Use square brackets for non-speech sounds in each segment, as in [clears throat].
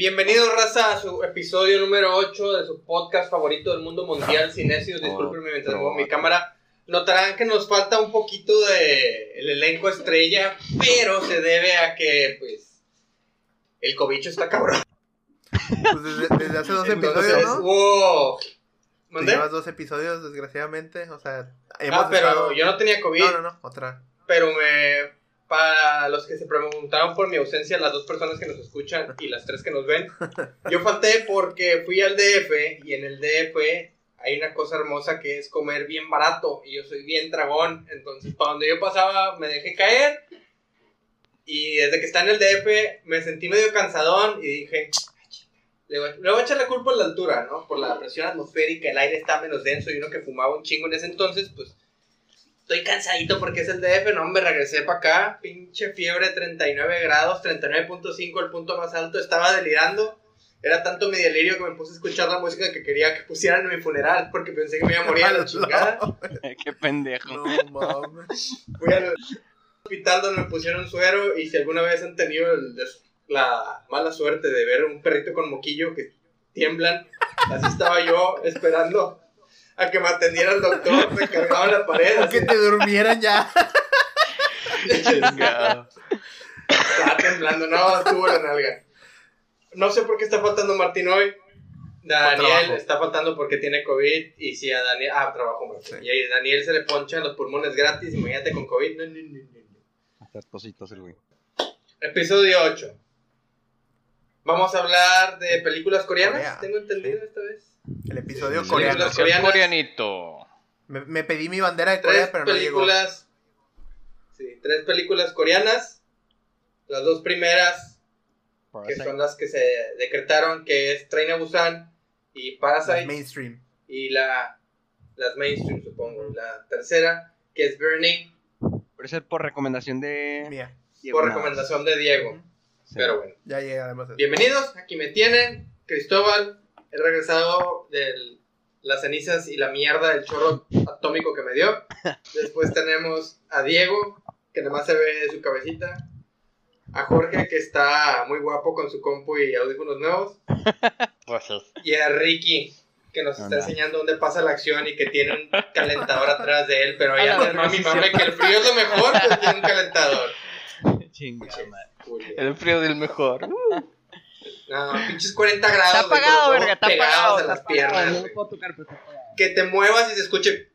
Bienvenidos, raza, a su episodio número 8 de su podcast favorito del mundo mundial, Cinesios. Disculpenme mientras muevo mi cámara. Notarán que nos falta un poquito de el elenco estrella, pero se debe a que, pues, el cobicho está cabrón. Pues desde, desde hace dos episodios, ¿no? Tú ¿Mandé? llevas dos episodios, desgraciadamente. O sea, hemos Ah, pero estado- yo no tenía COVID, No, no, no, otra. pero me... Para los que se preguntaron por mi ausencia, las dos personas que nos escuchan y las tres que nos ven, [laughs] yo falté porque fui al DF y en el DF hay una cosa hermosa que es comer bien barato y yo soy bien dragón, entonces para donde yo pasaba me dejé caer y desde que está en el DF me sentí medio cansadón y dije, le voy, le voy a echar la culpa a la altura, ¿no? Por la presión atmosférica, el aire está menos denso y uno que fumaba un chingo en ese entonces, pues estoy cansadito porque es el DF, no, me regresé para acá, pinche fiebre 39 grados, 39.5 el punto más alto, estaba delirando. Era tanto mi delirio que me puse a escuchar la música que quería que pusieran en mi funeral porque pensé que me iba a morir a la [laughs] chingada. Qué pendejo. No mames. Fui al hospital donde me pusieron suero y si alguna vez han tenido el des- la mala suerte de ver un perrito con moquillo que tiemblan, así estaba yo esperando a que me atendiera el doctor, me cargaba en la pared, así, Que te durmieran ya. Chingado. estaba temblando, no, estuvo la nalga. No sé por qué está faltando Martín hoy. Daniel está faltando porque tiene COVID y si a Daniel, ah, trabajo Martín. Sí. Y a Daniel se le ponchan los pulmones gratis, imagínate con COVID. No, no, no, no, no. Hacer cositas el güey. Episodio 8. Vamos a hablar de películas coreanas, Corea, tengo entendido sí. esta vez. El episodio Sí, coreano. coreanas. coreanito. Me, me pedí mi bandera de Corea, Tres pero no llegó. películas. Sí, tres películas coreanas. Las dos primeras, que son las que se decretaron, que es Train a Busan y Las Parasite. mainstream. Y la, las mainstream, supongo. La tercera, que es Burning, Puede ser por recomendación de. Mía. Diego por recomendación de Diego. Sí. Pero bueno. Ya llegaremos a eso. Bienvenidos, aquí me tienen, Cristóbal. He regresado de las cenizas y la mierda del chorro atómico que me dio. [laughs] Después tenemos a Diego, que nada más se ve su cabecita. A Jorge, que está muy guapo con su compu y audífonos nuevos. [laughs] Y a Ricky, que nos está enseñando dónde pasa la acción y que tiene un calentador atrás de él. Pero ya la no verga, mi sí, mame cierto. que el frío es lo mejor, pues tiene un calentador. [laughs] Julio. El frío del mejor. No, pinches 40 grados. Está apagado, verga, está apagado. en las piernas. No puedo tocar, pero está apagado. que te muevas y se escuche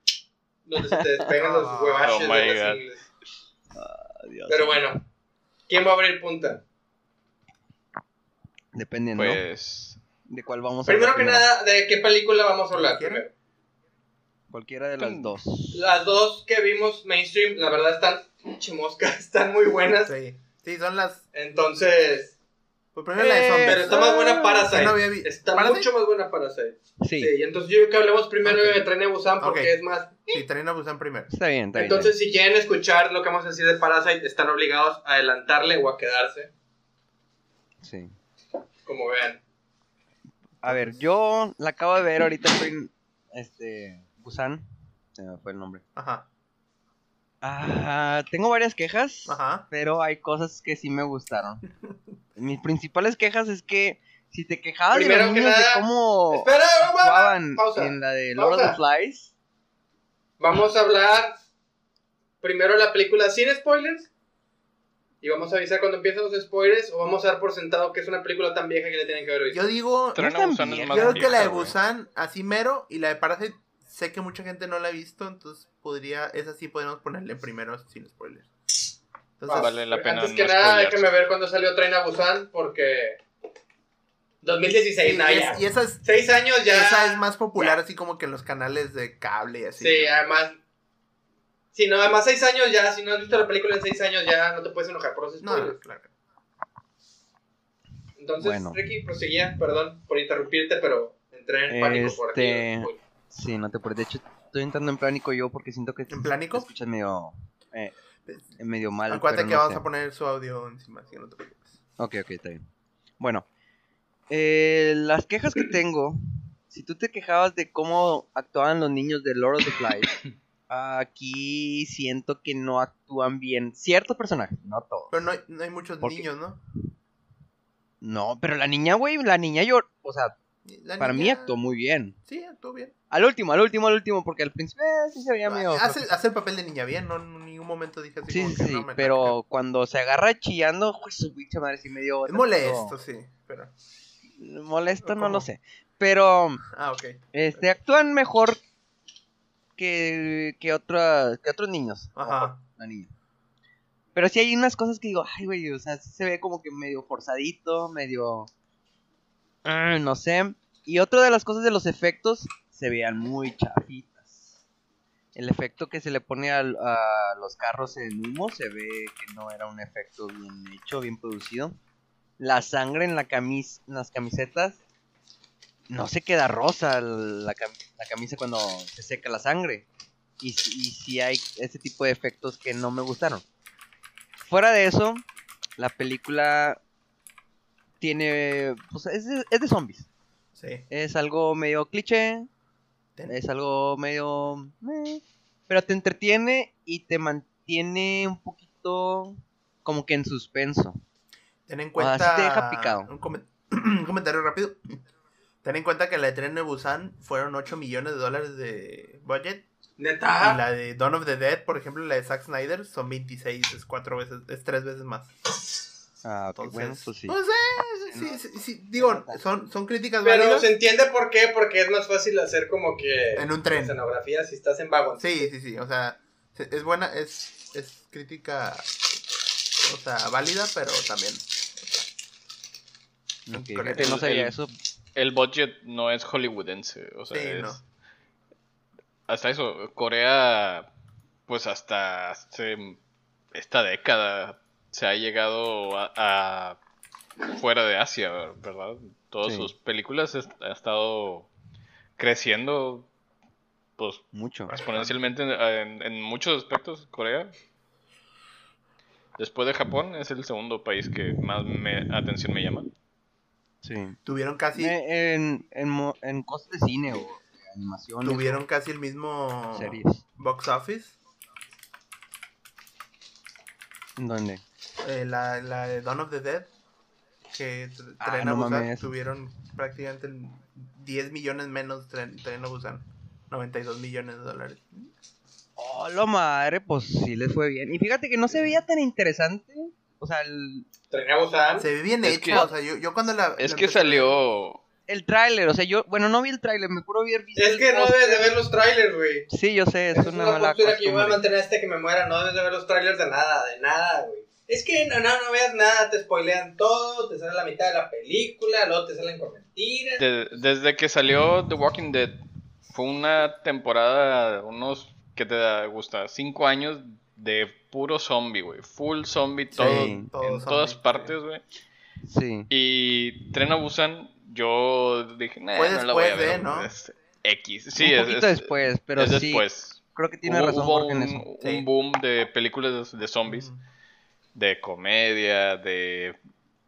donde se te despegan los [laughs] Oh huevachos my de las God. ingles. Pero bueno, ¿quién va a abrir punta? Dependiendo Pues. de cuál vamos a Primero hablar que nada, ¿de qué película vamos a hablar? Primero? Cualquiera de las dos. Las dos que vimos mainstream, la verdad están pinche mosca, [laughs] están muy buenas. Sí. Sí, son las. Entonces, Pues primero la de zombies. pero está más buena Parasite. no había vi- Está ¿Parasite? mucho más buena Parasite. Sí, Sí, y entonces yo creo que hablemos primero Ok. de Tren Busan porque Ok. es más. Sí, Train a Busan primero. está bien, está bien. Entonces, si quieren escuchar lo que vamos a decir de Parasite, están obligados a adelantarle o a quedarse, está bien. Sí. como vean. A ver, yo la acabo de ver ahorita estoy en este Busan, se me fue el nombre. Ajá. Ah, tengo varias quejas, Ajá. pero hay cosas que sí me gustaron. [laughs] Mis principales quejas es que si te quejabas de Primero los que niños nada, de cómo Espera, vamos, jugaban pausa. en la de Lord of pausa. the Flies, Vamos a hablar primero la película sin spoilers. Y vamos a avisar cuando empiezan los spoilers. O vamos a dar por sentado que es una película tan vieja que la tienen que haber visto. Yo digo. Yo creo que la de. Busan, así mero, y la de Parasite, sé que mucha gente no la ha visto, entonces podría, esa sí podemos ponerle primero sin spoilers. Entonces, Ah, vale la pena Antes que no nada, spoilearse. déjenme ver cuándo salió Train a Busan. Porque. 2016, sí, no, y, ya. es- y esa, es, Seis años ya. esa es más popular ya. así como que en los canales de cable y así. Sí, además. Sí, no, además seis años ya. Si no has visto la película en seis años ya no te puedes enojar por los spoilers. no, claro. Entonces, Bueno. Ricky, proseguía. Perdón por interrumpirte, pero entré en pánico por aquí. Este- sí, no te preocupes, de hecho estoy entrando en pánico yo porque siento que ¿En plánico? escuchas medio, eh, medio mal. Acuérdate que no vamos sé. a poner su audio encima, así que no te preocupes. Ok, ok, está bien. Bueno, eh, las quejas que tengo, si tú te quejabas de cómo actuaban los niños de Lord of the Flies, [coughs] aquí siento que no actúan bien ciertos personajes, no todos. Pero no hay, no hay muchos niños, ¿no? No, pero la niña, güey, la niña yo, o sea, La para mí actuó muy bien. Sí, actuó bien. Al último, al último, al último, porque al principio eh, sí se veía medio... Hace, hace el papel de niña bien, no en ningún momento dije así Sí, como sí, que no me pero cuando se agarra chillando, pues su pinche madre sí medio... Es molesto, sí, pero... Molesto no lo sé. Pero Ah, ok. este actúan mejor que, que, otra, que otros niños. Ajá. La niña. Pero sí hay unas cosas que digo, ay, güey, o sea, sí se ve como que medio forzadito, medio... ah, no sé. Y otra de las cosas de los efectos, se vean muy chafitas. El efecto que se le pone a, los carros en humo, se ve que no era un efecto bien hecho, bien producido. La sangre en, la camis las camisetas, no se queda rosa la, cam- la camisa cuando se seca la sangre. Y, y si hay ese tipo de efectos que no me gustaron. Fuera de eso, la película tiene. Pues es de, es de zombies. Sí. Es algo medio cliché. Ten- Es algo medio. meh, pero te entretiene y te mantiene un poquito como que en suspenso. Ten en cuenta. sí te deja picado. Un, comen- [clears throat] un comentario rápido. Ten en cuenta que la de Tren de Busan fueron 8 millones de dólares de budget. Y Neta. la de Dawn of the Dead, por ejemplo, la de Zack Snyder, son 26, es cuatro veces, es tres veces más. Ah, ok, Entonces, bueno, pues sí. pues, eh, sí, sí, sí, digo, son, son críticas Pero válidas. se entiende por qué, porque es más fácil hacer como que En un tren. escenografía si estás en vagón. Sí, sí, sí, o sea, se- es buena, es, es crítica, o sea, válida, pero también. Ok, Correcto. fíjate, no sabía El- eso. El budget no es hollywoodense, o sea, Sí, es... no. Hasta eso, Corea, pues hasta hace esta década se ha llegado a, a fuera de Asia, ¿verdad? Todas Sí. sus películas ha estado creciendo, pues Mucho. exponencialmente en, en- en muchos aspectos, Corea. Después de Japón es el segundo país que más me, atención me llama. Sí. Tuvieron casi, En, en, en cosas de cine o de animación. tuvieron casi el mismo series. box office. ¿Dónde? Eh, la, la de Dawn of the Dead, que Ah, Tren a no Busan, mames. tuvieron prácticamente el 10 millones menos Tren, Tren a Busan. 92 millones de dólares. Oh, la madre, pues sí les fue bien. Y fíjate que no se veía tan interesante. O sea, el, Trené a Busan. Se ve bien Es hecho, que- o sea, yo, yo cuando la... Es la que empecé a salió... el tráiler, o sea, yo, bueno, no vi el tráiler, me puro haber visto. Es el que no debes de ver los trailers, güey. Sí, yo sé, es Es una una mala postura que yo voy a mantener hasta que me muera. No debes de ver los trailers de nada, de nada, güey. Es que no, no, no veas nada, te spoilean todo, te sale la mitad de la película, luego te salen con mentiras. De- desde que salió The Walking Dead, fue una temporada, unos, ¿qué te da, gusta? Cinco años de puro zombie, güey. Full zombie, todo, en todo todas zombie, partes, güey. Sí. Y Tren a Busan, yo dije, nah, Fue no la voy a después de, ver. ¿no? es X. Sí, un es, poquito es- después, pero es sí. después. Creo que tiene Hubo, razón hubo Jorge en un, eso. un Sí. boom de películas de zombies, Ujú. De comedia, de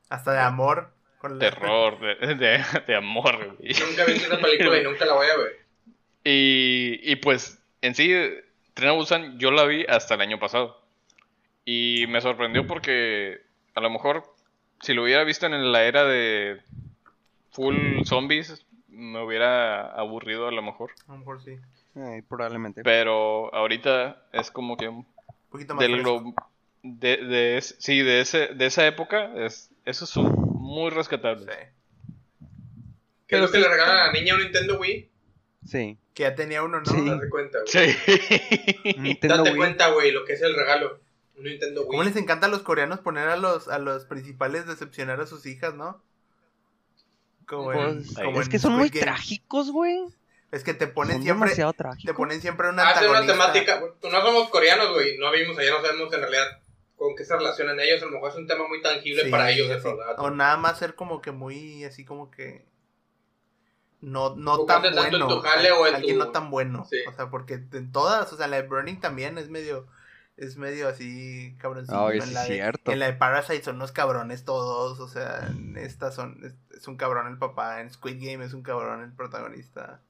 Hasta de amor. Con la- terror, de, de, de amor, güey. Nunca he visto esa película y [laughs] nunca la voy a ver. Y, y pues, en sí, Tren a Busan yo la vi hasta el año pasado. Y me sorprendió porque a lo mejor si lo hubiera visto en la era de full zombies, me hubiera aburrido a lo mejor. A lo mejor sí. Ay, probablemente. Pero ahorita es como que Un poquito más de fresco. lo de, de sí, de ese de esa época es eso es un- muy rescatable. Sí. ¿Qué es Pero lo que sí- le regalan a la niña un Nintendo Wii? Sí. Que ya tenía uno, ¿no? Sí. Date cuenta, güey. Sí. [laughs] Nintendo Date Wii. cuenta, güey, lo que es el regalo. Un Nintendo Wii. ¿Cómo les encanta a los coreanos poner a los, a los principales decepcionar a sus hijas, no? Como en- Pues, como es en que son muy Game. trágicos, güey. Es que te ponen Son siempre, te ponen siempre Hace una antagonista. temática. No somos coreanos, güey. No vimos allá, no sabemos en realidad con qué se relacionan ellos. A lo mejor es un tema muy tangible Sí, para ellos. eso, ¿verdad? O nada más ser como que muy, así como que... No, no tan bueno. tu jale o en Alguien tu- no tan bueno. Sí. O sea, porque en todas, o sea, la de Burning también es medio... Es medio así sí en, la de, en la de Parasite son unos cabrones todos. O sea, en estas son... Es, es un cabrón el papá. En Squid Game es un cabrón el protagonista.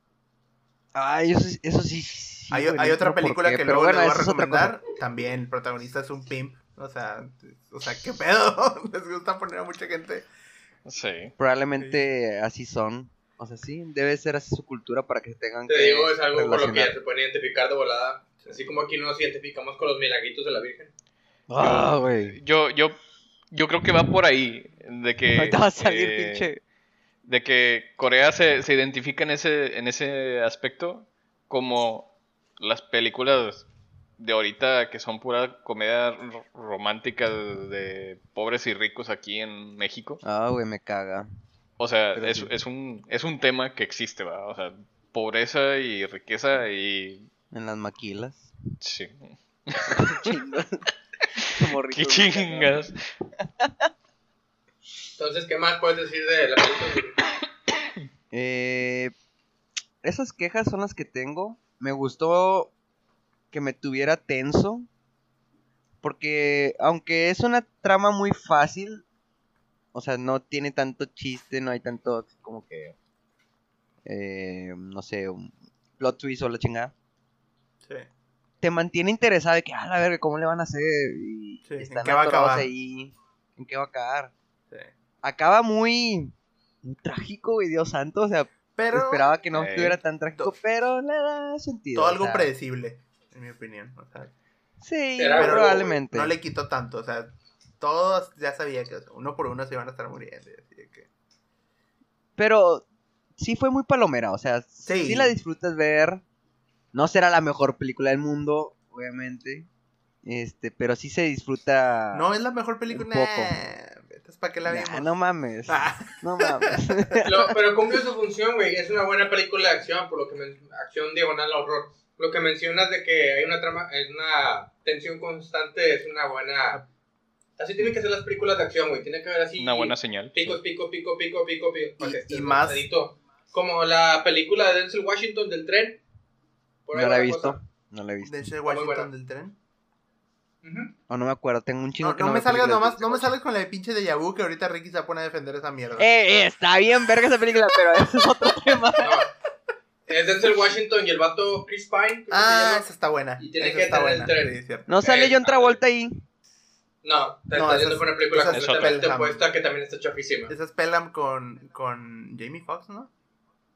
Ay, eso, sí- eso sí. sí, hay, otra película qué, que luego bueno, les voy a recomendar. También el protagonista es un pimp. O sea, o sea, ¿qué pedo? [laughs] Les gusta poner a mucha gente Sí. Probablemente así son. O sea, sí, debe ser así su cultura para que tengan Te que digo, es algo con lo que se pueden identificar de volada. Así como aquí nos identificamos con los milagritos de la Virgen. Ah, güey. Yo, yo, yo creo que va por ahí. De que. [laughs] Ahorita va a salir eh, pinche. De que Corea se, se identifica en ese, en ese aspecto como las películas de ahorita que son pura comedia ro- romántica de, pobres y ricos aquí en México. Ah, güey, me caga. O sea, es, sí. es un, es un tema que existe, ¿va? O sea, pobreza y riqueza y... En las maquilas. Sí. [laughs] ¡Qué chingas! Entonces, ¿qué más puedes decir de la película? Eh, esas quejas son las que tengo. Me gustó que me tuviera tenso. Porque aunque es una trama muy fácil, o sea, no tiene tanto chiste, no hay tanto como que, eh, no sé, un plot twist o la chingada. Sí. Te mantiene interesado de que, a la verga, ¿cómo le van a hacer? Y Sí, ¿en están qué va a acabar? ahí. ¿En qué va a acabar? sí. Acaba muy, muy trágico, güey, Dios santo. O sea, Pero esperaba que no Ey. estuviera tan trágico, pero le da sentido. todo algo sea, predecible, en mi opinión. O sea, Sí, Era algo, probablemente. no le quitó tanto. O sea, todos ya sabía que uno por uno se iban a estar muriendo. y así de que- Pero sí fue muy palomera, o sea, sí. Sí. la disfrutas ver. No será la mejor película del mundo, obviamente. Este, pero sí se disfruta. No es la mejor película. Un poco. Entonces, ¿para qué la Nah, vimos? no mames. Ah, No mames. [laughs] Lo- pero cumple su función, güey. Es una buena película de acción, por lo que men- acción diagonal horror. Lo que mencionas de que hay una trama, es una tensión constante, es una buena. Así tienen que ser las películas de acción, güey. Tiene que haber así. Una buena señal. Picos, pico, pico, pico, pico, pico. para Y- más- pasadito. Como la película de Denzel Washington del tren. Por no la he visto. cosa. No la he visto. Denzel. Washington del tren. O no me acuerdo, tengo un chingo No, que no no me salgas nomás, no me salgas con la de pinche de Yabu que ahorita Ricky se pone a defender esa mierda. Eh, eh, está bien verga esa película, pero eso es otro [laughs] tema. No. Es Denzel Washington y el vato Chris Pine. ah, esa está buena. Y tiene esa que está tener el buena. tren. No sale Eh, John Travolta ahí. No, te No, yendo es- por una película completamente Pelham. opuesta que también está chafísima. Esa es Pelham con, con Jamie Foxx, ¿no?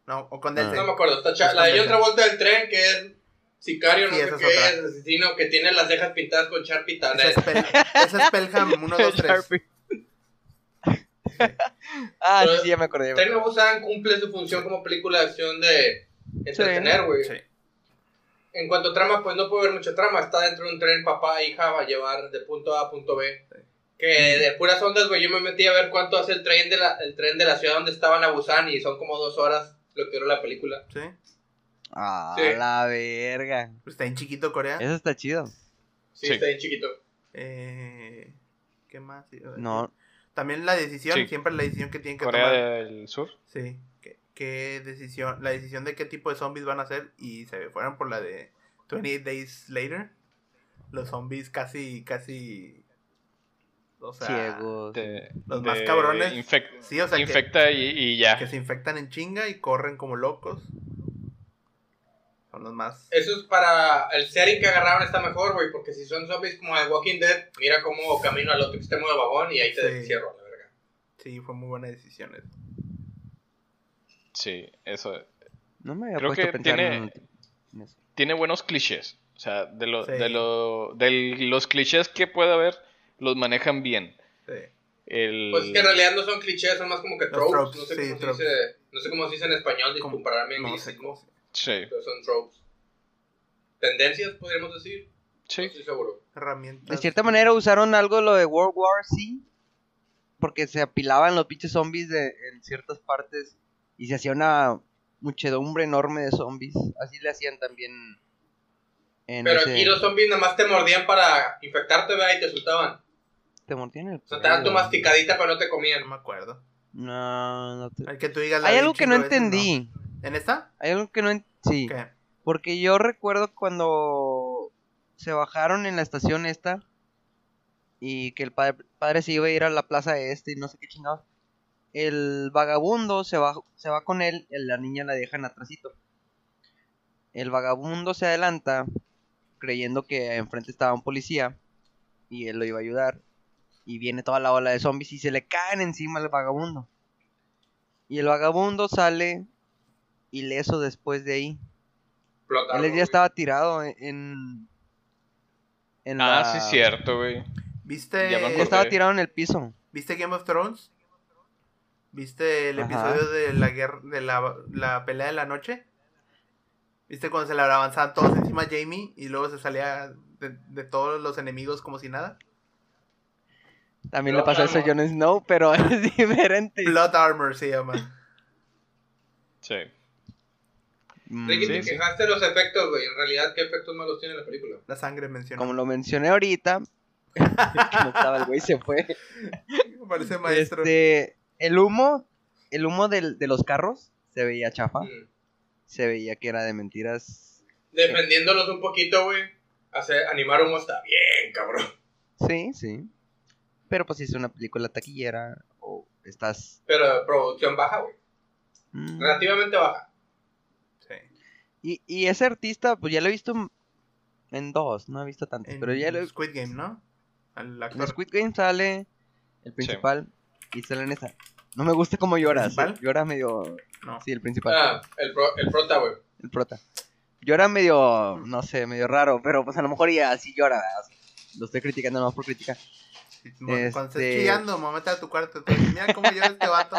No, o con Ah. Denzel. No me acuerdo, está cha- Es la de John Travolta del tren, que es sicario, no Sí, sé qué es es, asesino, que tiene las cejas pintadas con Sharpie tan- Esa es, Pel- esa es Pelham 1, 2, 3. Sharpie. ah, sí, Pero- sí, ya me acordé. to Busan cumple su función como película de acción de entretener, güey. Sí. En cuanto a trama, pues no puede haber mucha trama. Está dentro de un tren, papá e hija va a llevar de punto A a punto B. Que de puras ondas, güey, yo me metí a ver cuánto hace el tren de la, el tren de la ciudad donde estaban a Busan y son como dos horas lo que duró la película. Sí. Ah, Sí. la verga. Pues está en chiquito Corea. Eso está chido. Sí, Sí. está bien chiquito. Eh, ¿Qué más? iba a decir? No, También la decisión, Sí. siempre la decisión que tienen que Corea tomar. del Sur. Sí. ¿Qué, decisión? La decisión de qué tipo de zombies van a hacer y se fueron por la de 28 Days Later. Los zombies casi, casi... O sea, ciegos. de- Los más de cabrones. Sí, o sea, que- y, y ya. que se infectan en chinga y corren como locos. Son los más... Eso es para el setting que agarraron está mejor, güey, porque si son zombies como de Walking Dead, mira cómo camino al otro extremo del vagón y ahí te Sí. cierro, la verga. Sí, fue muy buena decisión. esa. Sí, eso. No me había Creo puesto que a pensar tiene- en- en eso. Tiene buenos clichés. O sea, de, lo, Sí. de, lo, de los clichés que puede haber, los manejan bien. Sí. El... Pues es que en realidad no son clichés, son más como que tropes. tropes, no, sé sí, cómo se dice, no sé cómo se dice en español, disculparán mi No sé cómo Sí, pero son tropes. Tendencias, podríamos decir. sí. No estoy seguro. herramientas. De cierta manera usaron algo lo de World War C. Porque se apilaban los pinches zombies de, en ciertas partes. Y se hacía una muchedumbre enorme de zombies. Así le hacían también. En Pero ese- aquí los zombies nada más te mordían para infectarte, vea, y te soltaban. Te mordían el O sea, te daban tu masticadita, pero no te No comían. me acuerdo. No, no te- Hay que tú digas la Hay de algo que no entendí. ¿En esta? Hay algo que no entendí. Sí. ¿Qué? Porque yo recuerdo cuando se bajaron en la estación esta y que el padre, padre se iba a ir a la plaza este y no sé qué chingados. El vagabundo se va, se va con él y la niña la dejan atrasito. El vagabundo se adelanta creyendo que enfrente estaba un policía y él lo iba a ayudar. Y viene toda la ola de zombies y se le caen encima al vagabundo. Y el vagabundo sale ileso después de ahí. Él ya güey. estaba tirado en. en, Ah, la- sí, cierto, güey. ¿Viste, Ya estaba tirado en el piso. ¿Viste Game of Thrones? ¿Viste el Ajá. episodio de la guerra, de la, la pelea de la noche? ¿Viste cuando se le avanzaban todos encima a Jamie y luego se salía de, de todos los enemigos como si nada? También le pasó eso a. Jon Snow, pero [laughs] es diferente. Blood Armor se llama. Sí. Mm, Ricky, Sí, te sí. quejaste de los efectos, güey. En realidad, ¿qué efectos malos tiene la película? La sangre mencionó. Como lo mencioné ahorita, que [laughs] no estaba el güey, se fue. Me [laughs] parece maestro. Este, el humo, el humo del- de los carros se veía chafa. Mm. Se veía que era de mentiras. Defendiéndolos un poquito, güey. Hacer, animar humo está bien, cabrón. Sí, sí. Pero pues si es una película taquillera o estás... Pero de producción baja, güey. mm. Relativamente baja. Sí. Y, y ese artista, pues ya lo he visto en- en dos, no he visto tantos, En pero ya lo he Squid Game, ¿no? Al En actor. Squid Game sale el principal y sale en esa. No me gusta cómo llora, ¿Principal? sí, llora medio... No. Sí, el principal, Ah, el, pro, el prota, güey. el prota. Llora medio, no sé, medio raro, pero pues a lo mejor ya sí llora. o sea, Lo estoy criticando nomás por criticar. Sí, Cuando estés Este- chillando, me mete a tu cuarto. tú dices, Mira cómo llora este vato.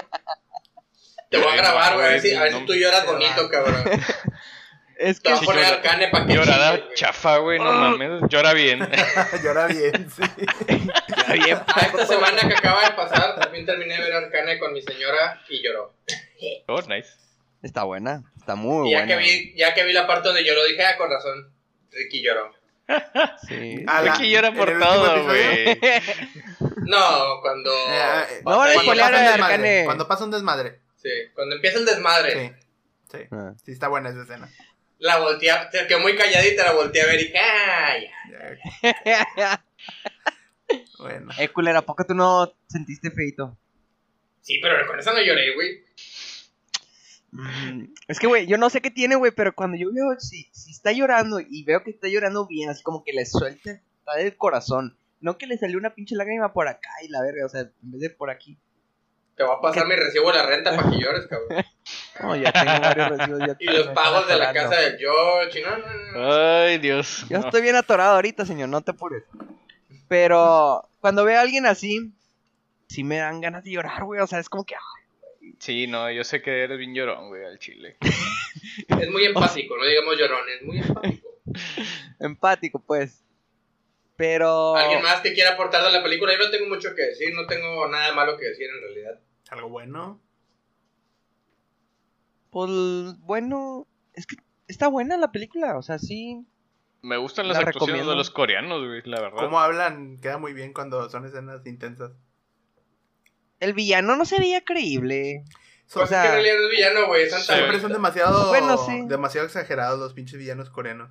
Te voy a grabar, güey. A ver si, a ver si tú lloras bonito, cabrón. [laughs] Es Te que voy a poner llora- arcane para que Llorada güey. chafa, güey, no mames. Llora bien. [laughs] llora bien, sí. llora bien. Ah, esta semana que acaba de pasar, también terminé de ver Arcane con mi señora y lloró. Oh, nice. Está buena, está muy y ya buena. que, vi, ya que vi la parte donde lloró, dije, ah, con razón. Ricky lloró. [laughs] Sí. Ah, la- Ricky llora por todo, güey. [laughs] No, cuando. Eh, eh, No cuando spoilear pasa un a desmadre, Arcane. Cuando pasa un desmadre. Sí, cuando empieza el desmadre. Sí. Sí. Ah. Sí, está buena esa escena. La volteé, a- se quedó muy calladita, la volteé a ver y dije. Ya, [laughs] Bueno. eh, culera, ¿a poco tú no sentiste feito? Sí, pero con eso no lloré, güey. Mm, Es que, güey, yo no sé qué tiene, güey, pero cuando yo veo si, si está llorando y veo que está llorando bien, así como que le suelta, está del corazón. No que le salió una pinche lágrima por acá y la verga, o sea, en vez de por aquí. Te voy a pasar mi recibo de la renta para que llores, cabrón. [laughs] No, ya tengo varios [laughs] recibos. Ya Y los pagos de la casa del George. y No, no, no. Ay, Dios. Yo no. estoy bien atorado ahorita, señor, no te apures. Pero cuando veo a alguien así, sí me dan ganas de llorar, güey. O sea, es como que, ah, Sí, no, yo sé que eres bien llorón, güey, al chile. [laughs] Es muy empático, no digamos llorón, es muy empático. [laughs] empático, pues. Pero. ¿Alguien más que quiera aportar de la película? Yo no tengo mucho que decir, no tengo nada malo que decir en realidad. Algo bueno. Pues bueno, es que está buena la película, o sea, sí. Me gustan las La actuaciones recomiendo. de los coreanos, güey, la verdad. Cómo hablan queda muy bien cuando son escenas intensas. El villano no se veía creíble. Son- O sea, es que en realidad es villano, güey, es Sí. siempre son demasiado, Bueno, sí. demasiado exagerados los pinches villanos coreanos.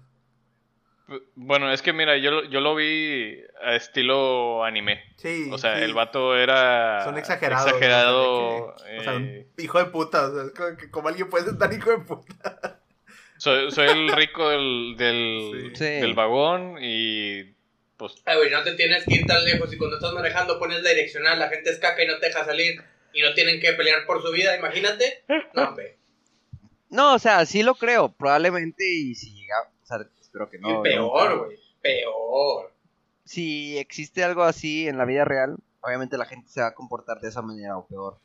Bueno, es que mira, yo, lo- yo lo vi a estilo anime. Sí. O sea, sí. el vato era Son exagerados. exagerado, o sea, o eh, hijo de puta. O sea, es como, que- como alguien puede ser tan hijo de puta. [laughs] soy, soy el rico del, del, Sí. del vagón y pues Ay, güey, no te tienes que ir tan lejos y cuando estás manejando pones la direccional, la gente es caca y no te deja salir y no tienen que pelear por su vida, imagínate. No, hombre. No, o sea, sí lo creo, probablemente, y si llega, o sea, espero que no. y peor, güey, peor. Si existe algo así en la vida real, obviamente la gente se va a comportar de esa manera o peor.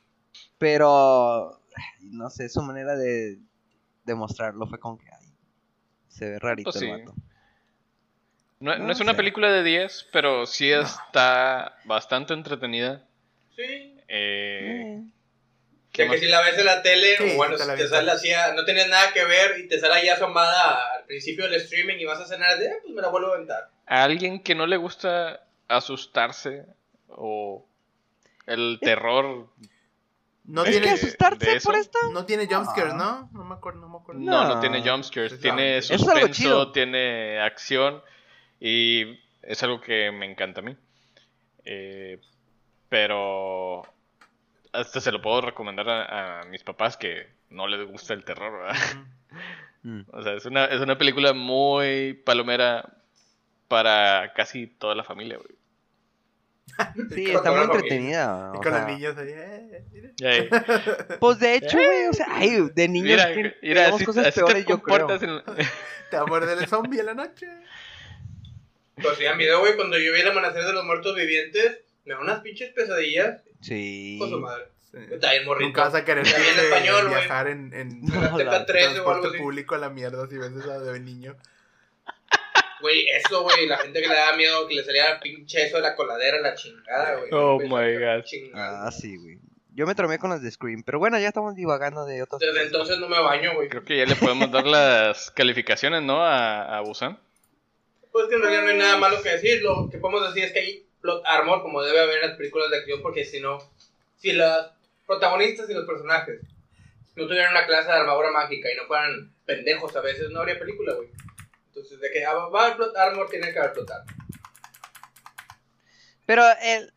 Pero, no sé, su manera de demostrarlo fue como que, ay, se ve rarito Pues el vato. no, no No es una película de 10, pero sí está bastante entretenida. Sí. Eh, Eh, ¿qué De que si la ves en la tele, Sí, o bueno, te te sale así, ah, no tienes nada que ver y te sale ahí asomada principio del streaming y vas a cenar, de, "Ah, pues me la vuelvo a aventar. A alguien que no le gusta asustarse o el terror No ¿Es tiene, que de asustarse eso? por esto? no tiene jumpscares, Ah. ¿no? No me acuerdo, no me acuerdo. No, no, No. tiene jumpscares, tiene es algo suspenso, chido. tiene acción y es algo que me encanta a mí. Eh, pero hasta se lo puedo recomendar a, a mis papás que no les gusta el terror, ¿verdad? [laughs] Mm. O sea, es una, es una película muy palomera para casi toda la familia, güey. [laughs] Sí, está muy entretenida. Y con los niños ahí, eh, [laughs] Pues de hecho, güey, o sea, ay, de niños Mira, que mira, así, cosas así peores, te yo creo. en... [laughs] Te va a morder el zombie en la noche. Pues sí, a mí, güey, cuando yo vi el amanecer de los muertos vivientes, me da unas pinches pesadillas. Sí. Con su madre. Está bien morrito. Nunca vas a querer viene eh, español, viajar en, en No, La la- Teca 13 o algo transporte público a la mierda si ves eso de niño. Güey, eso, güey, la gente que le da miedo que le saliera pinche eso de la coladera, la chingada, güey. Oh Pues, my God. chingada. Ah, sí, güey. Yo me tromé con las de Scream, pero bueno, ya estamos divagando de otros. Desde entonces no me baño, güey. Creo que ya le podemos dar las calificaciones, ¿no? A, a Busan. Pues que en realidad no hay nada malo que decir. Lo que podemos decir es que hay plot armor, como debe haber en las películas de acción, porque si no, si las protagonistas y los personajes no tuvieran una clase de armadura mágica y no fueran pendejos a veces, no habría película, güey. Entonces, de que ah, va a haber plot armor, tiene que haber plot armor. Pero el,